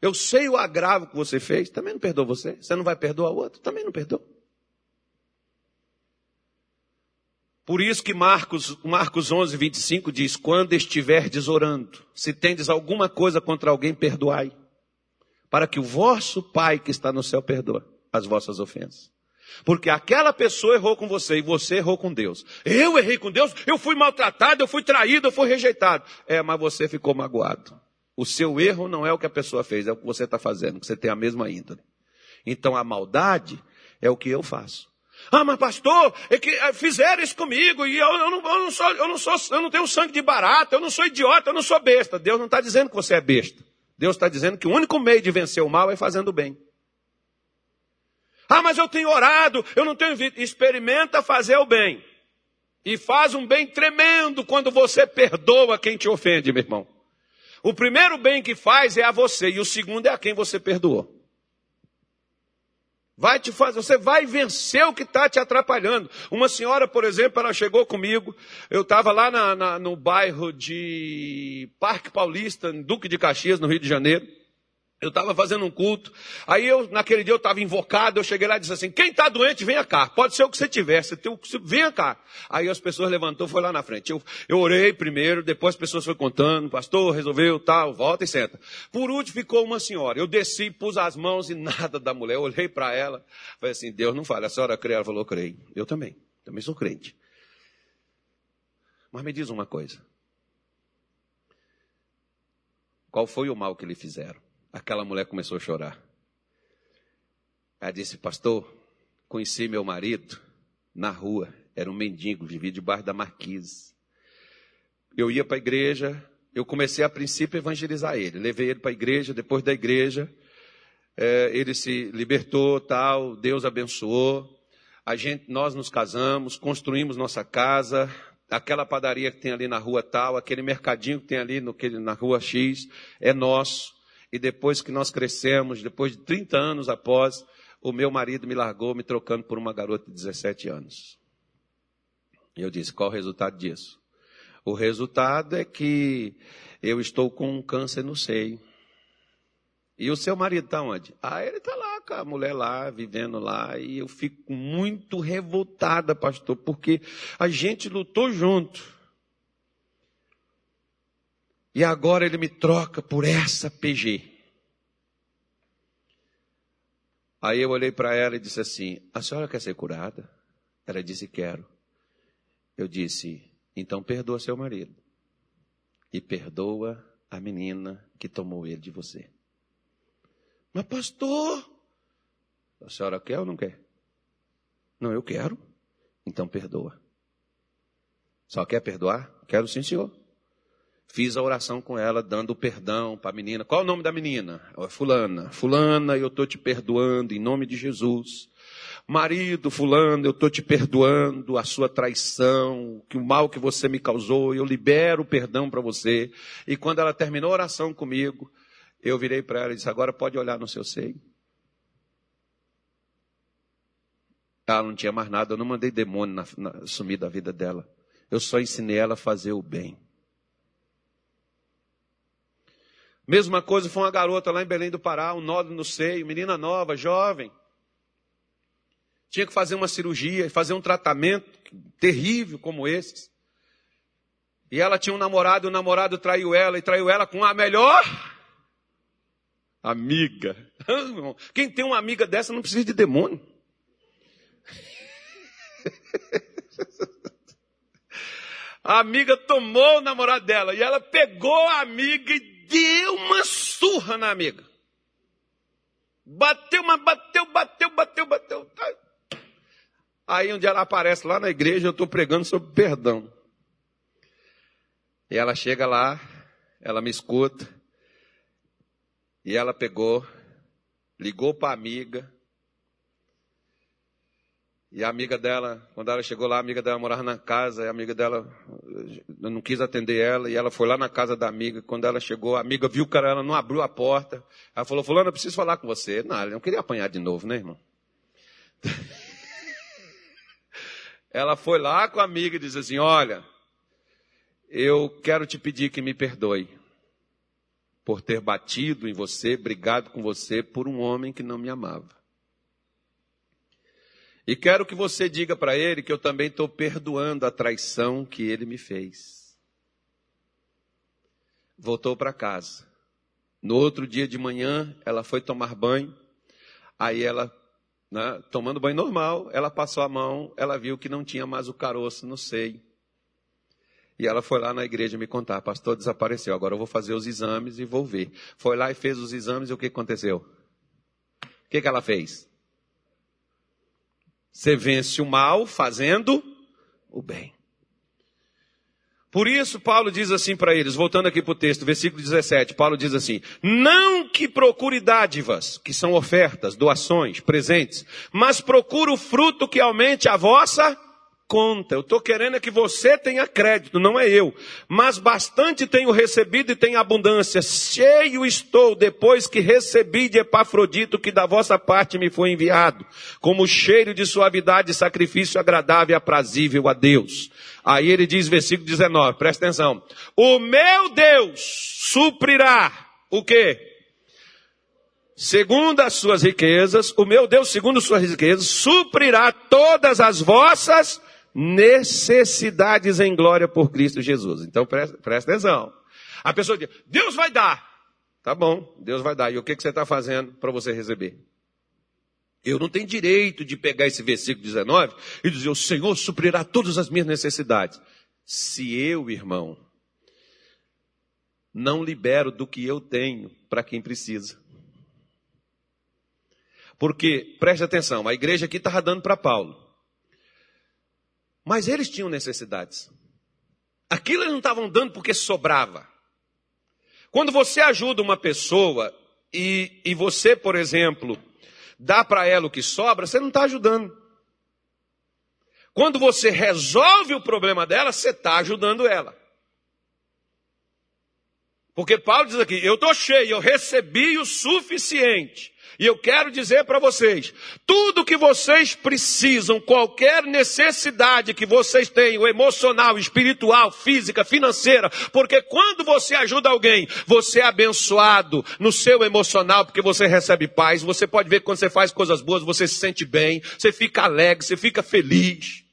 Eu sei o agravo que você fez, também não perdoa você. Você não vai perdoar o outro, também não perdoa. Por isso que Marcos, Marcos 11, 25 diz, quando estiverdes orando, se tendes alguma coisa contra alguém, perdoai. Para que o vosso Pai que está no céu perdoe as vossas ofensas. Porque aquela pessoa errou com você e você errou com Deus. Eu errei com Deus, eu fui maltratado, eu fui traído, eu fui rejeitado. É, mas você ficou magoado. O seu erro não é o que a pessoa fez, é o que você está fazendo, que você tem a mesma índole. Então a maldade é o que eu faço. Ah, mas pastor, é que eh, fizeram isso comigo e eu, eu, não, eu, não, sou, eu não sou, eu não tenho sangue de barata, eu não sou idiota, eu não sou besta. Deus não está dizendo que você é besta. Deus está dizendo que o único meio de vencer o mal é fazendo o bem. Ah, mas eu tenho orado, eu não tenho visto. Experimenta fazer o bem. E faz um bem tremendo quando você perdoa quem te ofende, meu irmão. O primeiro bem que faz é a você, e o segundo é a quem você perdoou. Vai te fazer, você vai vencer o que está te atrapalhando. Uma senhora, por exemplo, ela chegou comigo, eu estava lá na, na, no bairro de Parque Paulista, em Duque de Caxias, no Rio de Janeiro. Eu estava fazendo um culto, aí eu, naquele dia eu estava invocado, eu cheguei lá e disse assim, quem está doente, venha cá, pode ser o que você tiver, você tem, venha cá. Aí as pessoas levantou, foi lá na frente. Eu, eu orei primeiro, depois as pessoas foram contando, pastor, resolveu, tal, volta e senta. Por último ficou uma senhora, eu desci, pus as mãos e nada da mulher, eu olhei para ela, falei assim, Deus não fala, a senhora crê? Ela falou, creio. Eu também, também sou crente. Mas me diz uma coisa, Qual foi o mal que lhe fizeram? Aquela mulher começou a chorar. Ela disse, pastor, conheci meu marido na rua, era um mendigo, vivia debaixo da marquise. Eu ia para a igreja, eu comecei a princípio a evangelizar ele. Levei ele para a igreja, depois da igreja, é, ele se libertou, tal, Deus abençoou. A gente, nós nos casamos, construímos nossa casa, aquela padaria que tem ali na rua tal, aquele mercadinho que tem ali no, na rua X, é nosso. E depois que nós crescemos, depois de 30 anos após, o meu marido me largou, me trocando por uma garota de 17 anos. E eu disse: qual o resultado disso? O resultado é que eu estou com um câncer no seio. E o seu marido está onde? Ah, ele está lá com a mulher lá, vivendo lá. E eu fico muito revoltada, pastor, porque a gente lutou junto. E agora ele me troca por essa PG. Aí eu olhei para ela e disse assim: A senhora quer ser curada? Ela disse: Quero. Eu disse: Então perdoa seu marido. E perdoa a menina que tomou ele de você. Mas, pastor, a senhora quer ou não quer? Não, eu quero. Então perdoa. Só quer perdoar? Quero sim, senhor. Fiz a oração com ela, dando perdão para a menina. Qual é o nome da menina? Fulana. Fulana, eu estou te perdoando em nome de Jesus. Marido, fulano, eu estou te perdoando a sua traição, que o mal que você me causou, eu libero o perdão para você. E quando ela terminou a oração comigo, eu virei para ela e disse: Agora pode olhar no seu seio. Ela não tinha mais nada, eu não mandei demônio na, na, sumir da vida dela. Eu só ensinei ela a fazer o bem. Mesma coisa foi uma garota lá em Belém do Pará, um nódulo no seio, menina nova, jovem. Tinha que fazer uma cirurgia, fazer um tratamento terrível como esse. E ela tinha um namorado, o namorado traiu ela e traiu ela com a melhor amiga. Quem tem uma amiga dessa não precisa de demônio. A amiga tomou o namorado dela e ela pegou a amiga e deu uma surra na amiga. Bateu, mas bateu, bateu, bateu, bateu. Aí um dia ela aparece lá na igreja, eu estou pregando sobre perdão. E ela chega lá, ela me escuta, e ela pegou, ligou para a amiga, e a amiga dela, quando ela chegou lá, a amiga dela morava na casa, e a amiga dela não quis atender ela, e ela foi lá na casa da amiga. Quando ela chegou, a amiga viu que ela não abriu a porta. Ela falou, fulano, eu preciso falar com você. Não, ela não queria apanhar de novo, né, irmão? ela foi lá com a amiga e disse assim, olha, eu quero te pedir que me perdoe por ter batido em você, brigado com você por um homem que não me amava. E quero que você diga para ele que eu também estou perdoando a traição que ele me fez. Voltou para casa. No outro dia de manhã, ela foi tomar banho. Aí ela, né, tomando banho normal, ela passou a mão, ela viu que não tinha mais o caroço no seio. E ela foi lá na igreja me contar, pastor desapareceu, agora eu vou fazer os exames e vou ver. Foi lá e fez os exames e o que aconteceu? O que, que ela fez? Você vence o mal fazendo o bem. Por isso, Paulo diz assim para eles, voltando aqui para o texto, versículo 17, Paulo diz assim: Não que procure dádivas, que são ofertas, doações, presentes, mas procure o fruto que aumente a vossa conta. Eu estou querendo é que você tenha crédito, não é eu. Mas bastante tenho recebido e tenho abundância. Cheio estou depois que recebi de Epafrodito que da vossa parte me foi enviado, como cheiro de suavidade, sacrifício agradável e aprazível a Deus. Aí ele diz, versículo 19, presta atenção. O meu Deus suprirá o quê? Segundo as suas riquezas, o meu Deus, segundo as suas riquezas, suprirá todas as vossas necessidades em glória por Cristo Jesus. Então presta, presta atenção. A pessoa diz, Deus vai dar. Tá bom, Deus vai dar. E o que, que você está fazendo para você receber? Eu não tenho direito de pegar esse versículo 19 e dizer, o Senhor suprirá todas as minhas necessidades. Se eu, irmão, não libero do que eu tenho para quem precisa. Porque, preste atenção, a igreja aqui estava dando para Paulo. Mas eles tinham necessidades. Aquilo eles não estavam dando porque sobrava. Quando você ajuda uma pessoa e, e você, por exemplo, dá para ela o que sobra, você não está ajudando. Quando você resolve o problema dela, você está ajudando ela. Porque Paulo diz aqui: eu estou cheio, eu recebi o suficiente. E eu quero dizer para vocês: tudo que vocês precisam, qualquer necessidade que vocês tenham, emocional, espiritual, física, financeira, porque quando você ajuda alguém, você é abençoado no seu emocional, porque você recebe paz. Você pode ver que quando você faz coisas boas, você se sente bem, você fica alegre, você fica feliz.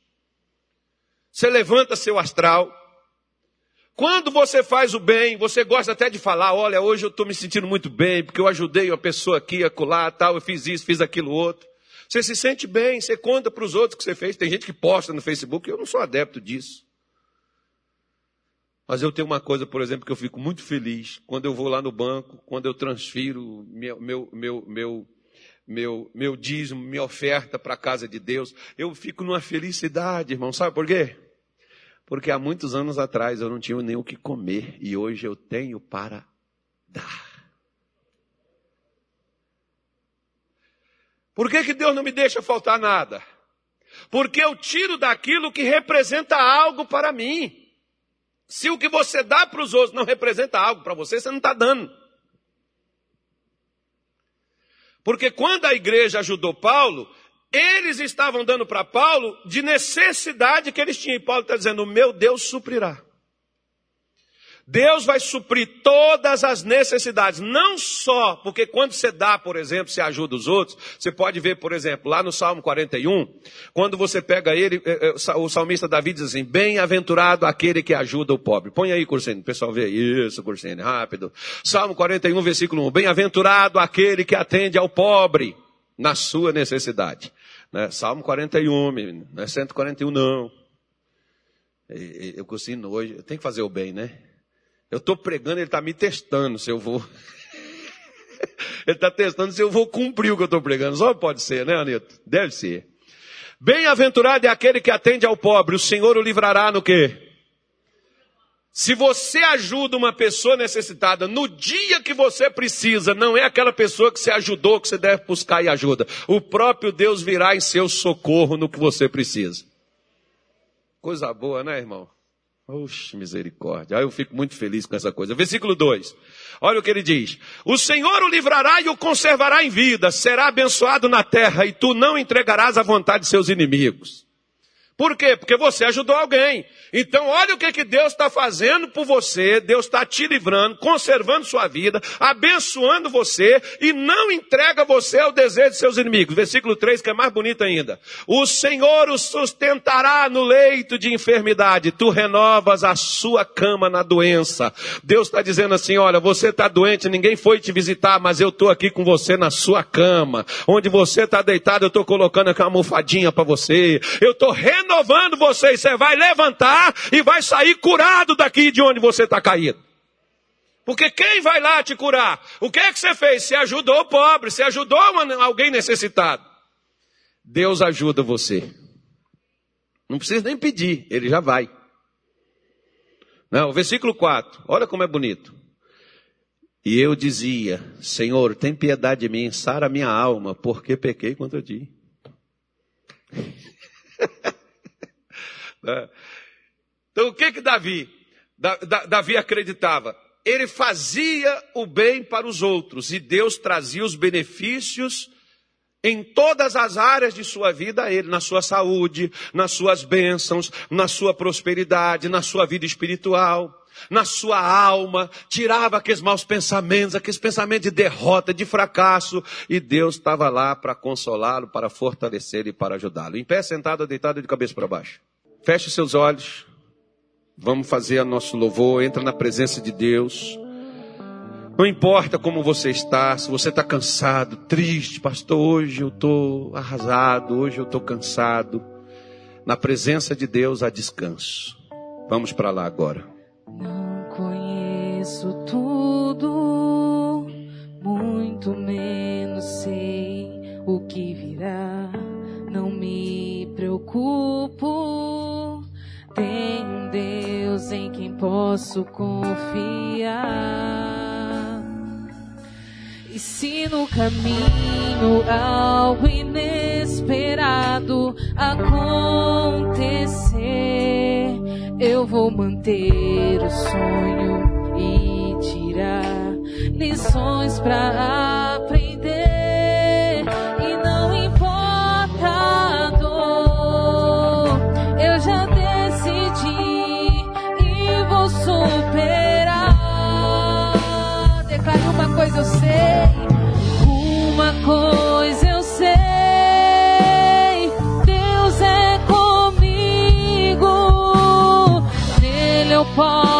Você levanta seu astral. Quando você faz o bem, você gosta até de falar, olha, hoje eu estou me sentindo muito bem, porque eu ajudei uma pessoa aqui, acolá, tal, eu fiz isso, fiz aquilo outro. Você se sente bem, você conta para os outros que você fez. Tem gente que posta no Facebook, eu não sou adepto disso. Mas eu tenho uma coisa, por exemplo, que eu fico muito feliz quando eu vou lá no banco, quando eu transfiro meu, meu, meu, meu, meu, meu dízimo, minha oferta para a casa de Deus. Eu fico numa felicidade, irmão. Sabe por quê? Porque há muitos anos atrás eu não tinha nem o que comer e hoje eu tenho para dar. Por que, que Deus não me deixa faltar nada? Porque eu tiro daquilo que representa algo para mim. Se o que você dá para os outros não representa algo para você, você não está dando. Porque quando a igreja ajudou Paulo, eles estavam dando para Paulo de necessidade que eles tinham. E Paulo está dizendo: meu Deus suprirá. Deus vai suprir todas as necessidades, não só, porque quando você dá, por exemplo, você ajuda os outros, você pode ver, por exemplo, lá no Salmo 41, quando você pega ele, é, é, o salmista Davi diz assim, bem-aventurado aquele que ajuda o pobre. Põe aí, Cursene, o pessoal vê isso, Cursene, rápido. Salmo 41, versículo 1, bem-aventurado aquele que atende ao pobre na sua necessidade. Né? Salmo 41, menino. Não é 141, não. Eu cozinho hoje. Eu tenho que fazer o bem, né? Eu estou pregando, ele está me testando se eu vou. ele está testando se eu vou cumprir o que eu estou pregando. Só pode ser, né, Anito? Deve ser. Bem-aventurado é aquele que atende ao pobre. O Senhor o livrará no quê? Se você ajuda uma pessoa necessitada no dia que você precisa, não é aquela pessoa que você ajudou que você deve buscar e ajuda. O próprio Deus virá em seu socorro no que você precisa. Coisa boa, né, irmão? Oxe, misericórdia. Aí eu fico muito feliz com essa coisa. Versículo 2. Olha o que ele diz. O Senhor o livrará e o conservará em vida. Será abençoado na terra e tu não entregarás à vontade de seus inimigos. Por quê? Porque você ajudou alguém. Então, olha o que, que Deus está fazendo por você. Deus está te livrando, conservando sua vida, abençoando você e não entrega você ao desejo de seus inimigos. Versículo 3, que é mais bonito ainda. O Senhor o sustentará no leito de enfermidade. Tu renovas a sua cama na doença. Deus está dizendo assim: olha, você está doente, ninguém foi te visitar, mas eu estou aqui com você na sua cama. Onde você está deitado, eu estou colocando aqui uma almofadinha para você. Eu estou renovando você e você vai levantar e vai sair curado daqui de onde você está caído. Porque quem vai lá te curar? O que é que você fez? Você ajudou o pobre, você ajudou alguém necessitado. Deus ajuda você. Não precisa nem pedir, ele já vai. Não, o versículo 4, olha como é bonito. E eu dizia: Senhor, tem piedade de mim, sara minha alma, porque pequei contra ti. Né? Então o que que Davi, Davi acreditava? Ele fazia o bem para os outros e Deus trazia os benefícios em todas as áreas de sua vida a ele, na sua saúde, nas suas bênçãos, na sua prosperidade, na sua vida espiritual, na sua alma, tirava aqueles maus pensamentos, aqueles pensamentos de derrota, de fracasso, e Deus estava lá para consolá-lo, para fortalecer e para ajudá-lo. Em pé, sentado, deitado de cabeça para baixo. Feche seus olhos. Vamos fazer a nosso louvor, entra na presença de Deus. Não importa como você está, se você está cansado, triste, pastor, hoje eu estou arrasado, hoje eu estou cansado. Na presença de Deus há descanso. Vamos para lá agora. Não conheço tudo, muito menos sei o que virá. Não me tenho um Deus em quem posso confiar. E se no caminho algo inesperado acontecer, eu vou manter o sonho e tirar lições para aprender. Coisa eu sei, uma coisa eu sei. Deus é comigo, nele eu posso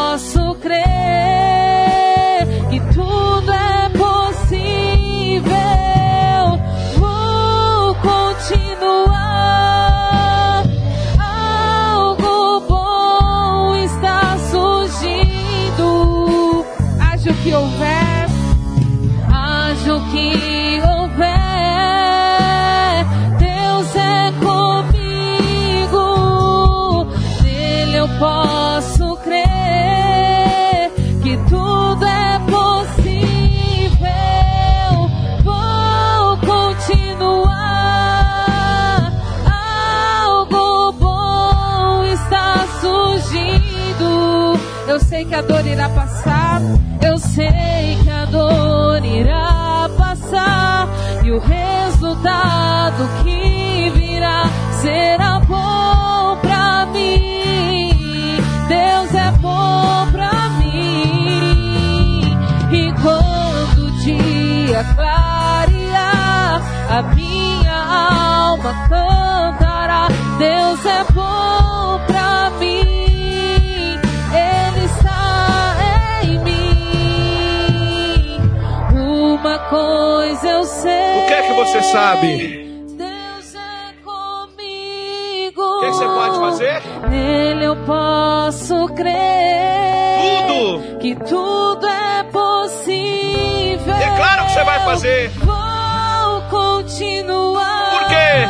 sei que a dor irá passar. Eu sei que a dor irá passar. E o resultado que virá será bom pra mim. Deus é bom pra mim. E quando o dia clarear, a minha alma cantará. Deus é bom sabe? Deus é comigo. O que, é que você pode fazer? Nele eu posso crer. Tudo. Que tudo é possível. Declara o que você vai fazer. Vou continuar. Por quê?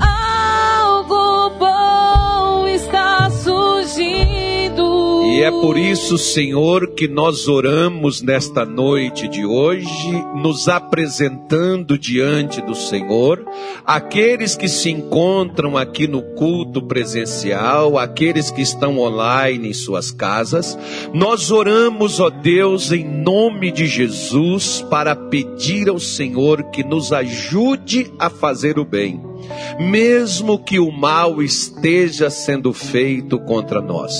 Algo bom está surgindo. E é por isso, Senhor, que nós oramos nesta noite de hoje, nos apresentando diante do Senhor, aqueles que se encontram aqui no culto presencial, aqueles que estão online em suas casas, nós oramos, ó Deus, em nome de Jesus, para pedir ao Senhor que nos ajude a fazer o bem mesmo que o mal esteja sendo feito contra nós.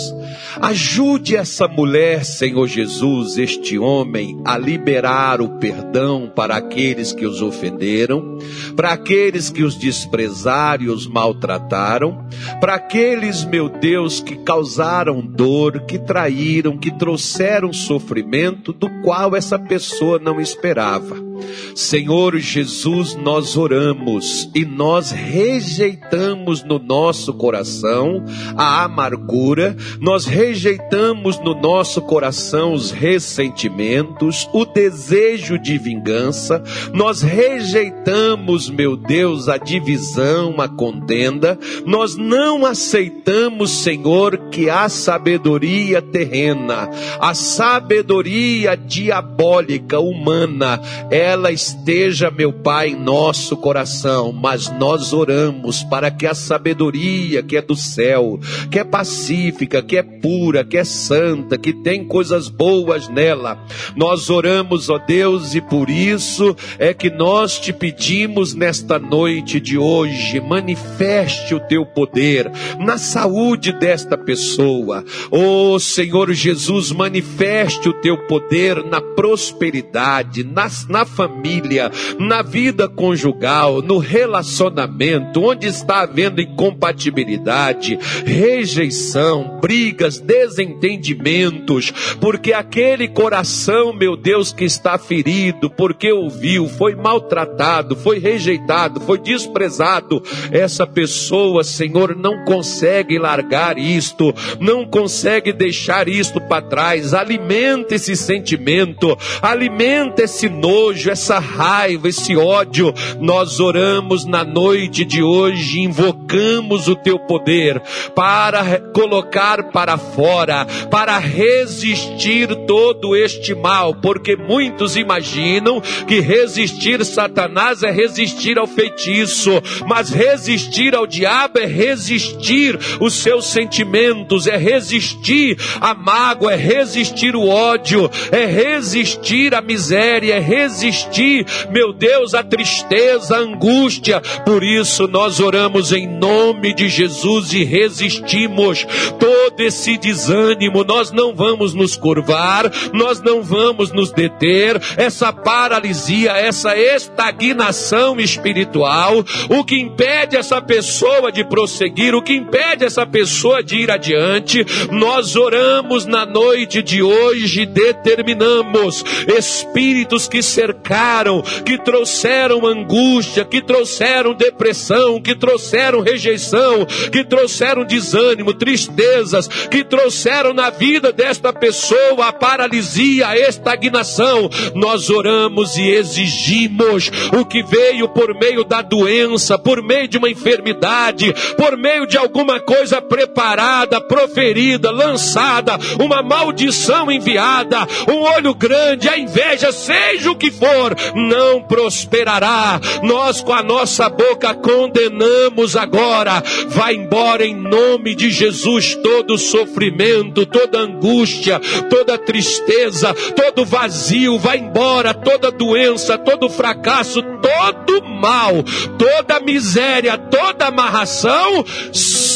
Ajude essa mulher, Senhor Jesus, este homem, a liberar o perdão para aqueles que os ofenderam, para aqueles que os desprezaram e os maltrataram, para aqueles, meu Deus, que causaram dor, que traíram, que trouxeram sofrimento do qual essa pessoa não esperava. Senhor Jesus, nós oramos e nós rejeitamos no nosso coração a amargura, nós rejeitamos no nosso coração os ressentimentos, o desejo de vingança, nós rejeitamos, meu Deus, a divisão, a contenda, nós não aceitamos, Senhor, que a sabedoria terrena, a sabedoria diabólica, humana, ela esteja, meu Pai, em nosso coração, mas nós oramos para que a sabedoria que é do céu, que é pacífica, que é pura, que é santa, que tem coisas boas nela, nós oramos, ó Deus, e por isso é que nós te pedimos nesta noite de hoje, manifeste o teu poder na saúde desta pessoa, ó Senhor Jesus, manifeste o teu poder na prosperidade, na, na família, na vida conjugal, no relacionamento, onde está havendo incompatibilidade, rejeição, brigas, desentendimentos, porque aquele coração, meu Deus, que está ferido, porque ouviu, foi maltratado, foi rejeitado, foi desprezado, essa pessoa, Senhor, não consegue largar isto, não consegue deixar isto para trás. Alimenta esse sentimento, alimenta esse nojo, essa raiva, esse ódio. Nós oramos na noite de hoje, invocamos o teu poder para colocar para fora, para resistir todo este mal, porque muitos imaginam que resistir Satanás é resistir ao feitiço, mas resistir ao diabo é resistir os seus sentimentos, é resistir a mágoa, é resistir o ódio, é resistir a miséria, é resistir, meu Deus, a tristeza, a angústia. Por isso nós oramos em nome de Jesus e resistimos todo esse desânimo. Nós não vamos nos curvar, nós não vamos nos deter. Essa paralisia, essa estagnação espiritual, o que impede essa pessoa de prosseguir, o que impede essa pessoa de ir adiante, nós oramos na noite de hoje, determinamos espíritos que que trouxeram angústia, que trouxeram depressão, que trouxeram rejeição, que trouxeram desânimo, tristezas, que trouxeram na vida desta pessoa a paralisia, a estagnação. Nós oramos e exigimos o que veio por meio da doença, por meio de uma enfermidade, por meio de alguma coisa preparada, proferida, lançada, uma maldição enviada, um olho grande, a inveja, seja o que for, não prosperará. Nós com a nossa boca condenamos agora. Vai embora em nome de Jesus todo sofrimento, toda angústia, toda tristeza, todo vazio, vai embora toda doença, todo fracasso, todo mal, toda miséria, toda amarração,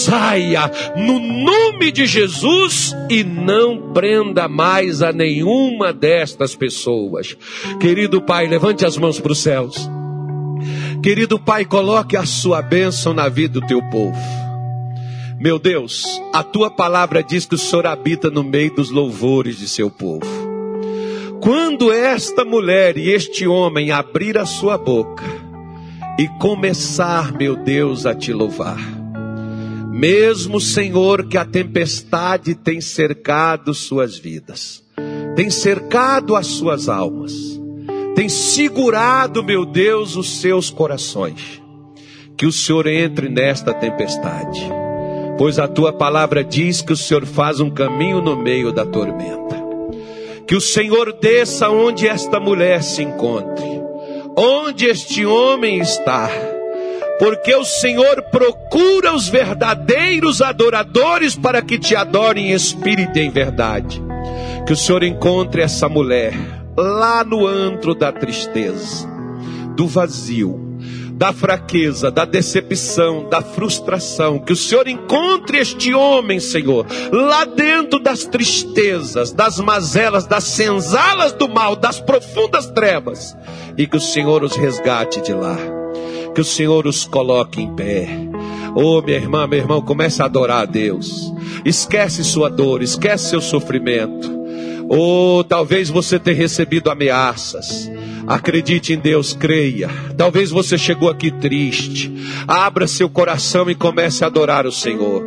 saia no nome de Jesus e não prenda mais a nenhuma destas pessoas. Querido Pai, levante as mãos para os céus. Querido Pai, coloque a sua bênção na vida do teu povo. Meu Deus, a tua palavra diz que o Senhor habita no meio dos louvores de seu povo. Quando esta mulher e este homem abrir a sua boca e começar, meu Deus, a te louvar, mesmo Senhor que a tempestade tem cercado suas vidas, tem cercado as suas almas, tem segurado, meu Deus, os seus corações, que o Senhor entre nesta tempestade pois a tua palavra diz que o Senhor faz um caminho no meio da tormenta. Que o Senhor desça onde esta mulher se encontre, onde este homem está, porque o Senhor procura os verdadeiros adoradores para que te adorem em espírito e em verdade. Que o Senhor encontre essa mulher lá no antro da tristeza, do vazio, da fraqueza, da decepção, da frustração. Que o Senhor encontre este homem, Senhor, lá dentro das tristezas, das mazelas, das senzalas do mal, das profundas trevas. E que o Senhor os resgate de lá. Que o Senhor os coloque em pé. Oh, minha irmã, meu irmão, comece a adorar a Deus. Esquece sua dor, esquece seu sofrimento. Ou oh, talvez você tenha recebido ameaças. Acredite em Deus, creia. Talvez você chegou aqui triste. Abra seu coração e comece a adorar o Senhor.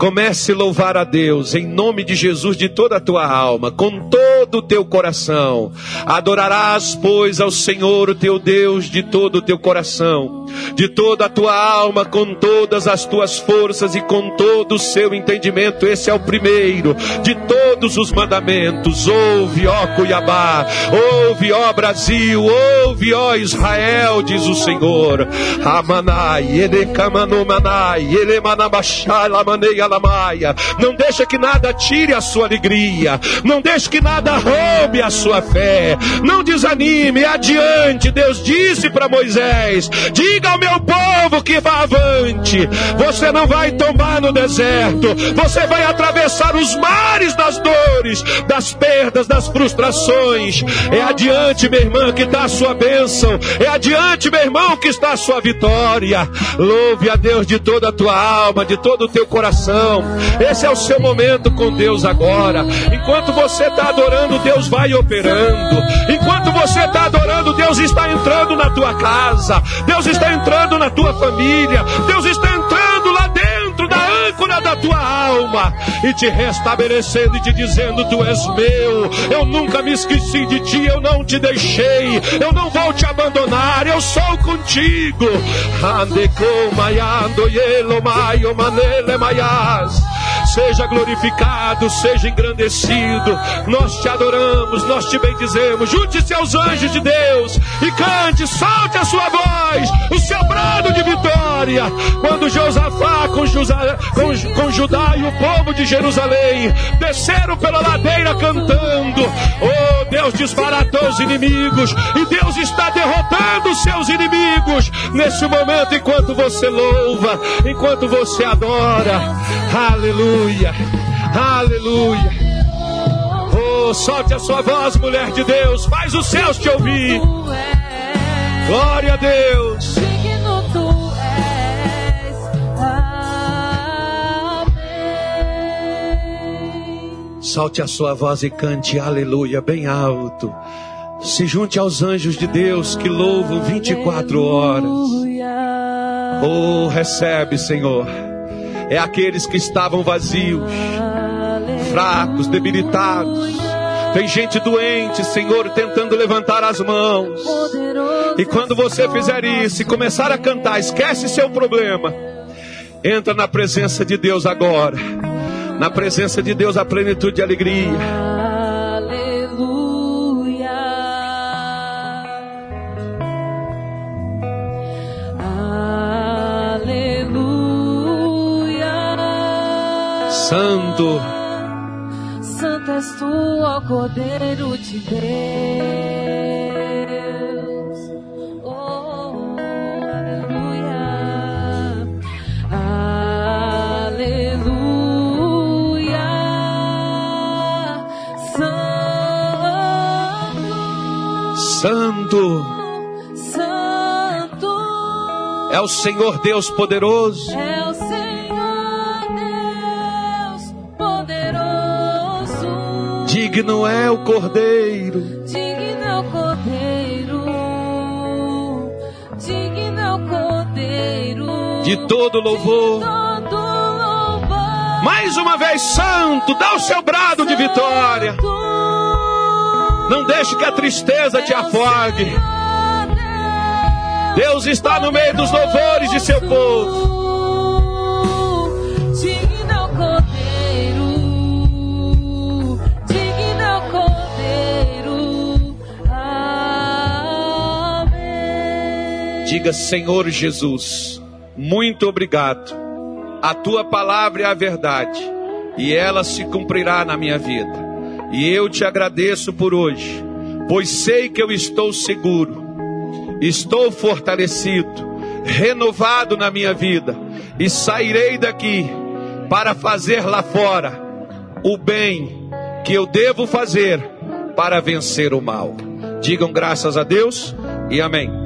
Comece a louvar a Deus em nome de Jesus de toda a tua alma, com todo o teu coração. Adorarás, pois, ao Senhor, o teu Deus, de todo o teu coração, de toda a tua alma, com todas as tuas forças e com todo o seu entendimento. Esse é o primeiro de todos os mandamentos. Ouve, ó Cuiabá, ouve, ó Brasil, ouve, ó Israel, diz o Senhor. Amanai, Manai, Elemanabachai, não deixa que nada tire a sua alegria. Não deixe que nada roube a sua fé, não desanime, adiante. Deus disse para Moisés: diga ao meu povo que vá avante. Você não vai tombar no deserto, você vai atravessar os mares das dores, das perdas, das frustrações. É adiante, minha irmã, que está a sua bênção, é adiante, meu irmão, que está a sua vitória. Louve a Deus de toda a tua alma, de todo o teu coração. Esse é o seu momento com Deus agora. Enquanto você está adorando, Deus vai operando. Enquanto você está adorando, Deus está entrando na tua casa. Deus está entrando na tua família. Deus está entrando da âncora da tua alma e te restabelecendo e te dizendo: Tu és meu. Eu nunca me esqueci de ti. Eu não te deixei. Eu não vou te abandonar. Eu sou contigo. Maias seja glorificado, seja engrandecido. Nós te adoramos, nós te bendizemos. Junte-se aos anjos de Deus e cante, solte a sua voz, o seu brado de vitória. Quando Josafá com, José, com, com Judá e o povo de Jerusalém desceram pela ladeira cantando, oh Deus desbaratou os inimigos e Deus está derrotando os seus inimigos nesse momento enquanto você louva, enquanto você adora. Aleluia. Aleluia. Oh, solte a sua voz, mulher de Deus. Faz os céus te ouvir. Glória a Deus. Solte a sua voz e cante aleluia bem alto. Se junte aos anjos de Deus que louvam 24 horas. Oh, recebe, Senhor é aqueles que estavam vazios, fracos, debilitados. Tem gente doente, Senhor, tentando levantar as mãos. E quando você fizer isso e começar a cantar, esquece seu problema. Entra na presença de Deus agora. Na presença de Deus a plenitude de alegria. Santo. Santo és tu, ó Cordeiro de Deus. Santo. Santo. É o Senhor Deus poderoso. É o Senhor Digno é o Cordeiro. Digno é o Cordeiro. Digno é o Cordeiro. De todo louvor. De todo louvor. Mais uma vez, Santo, dá o seu brado de vitória. Não deixe que a tristeza te afogue. Deus está no meio dos louvores de seu povo. Diga, Senhor Jesus, muito obrigado. A tua palavra é a verdade e ela se cumprirá na minha vida. E eu te agradeço por hoje, pois sei que eu estou seguro, estou fortalecido, renovado na minha vida e sairei daqui para fazer lá fora o bem que eu devo fazer para vencer o mal. Digam graças a Deus e amém.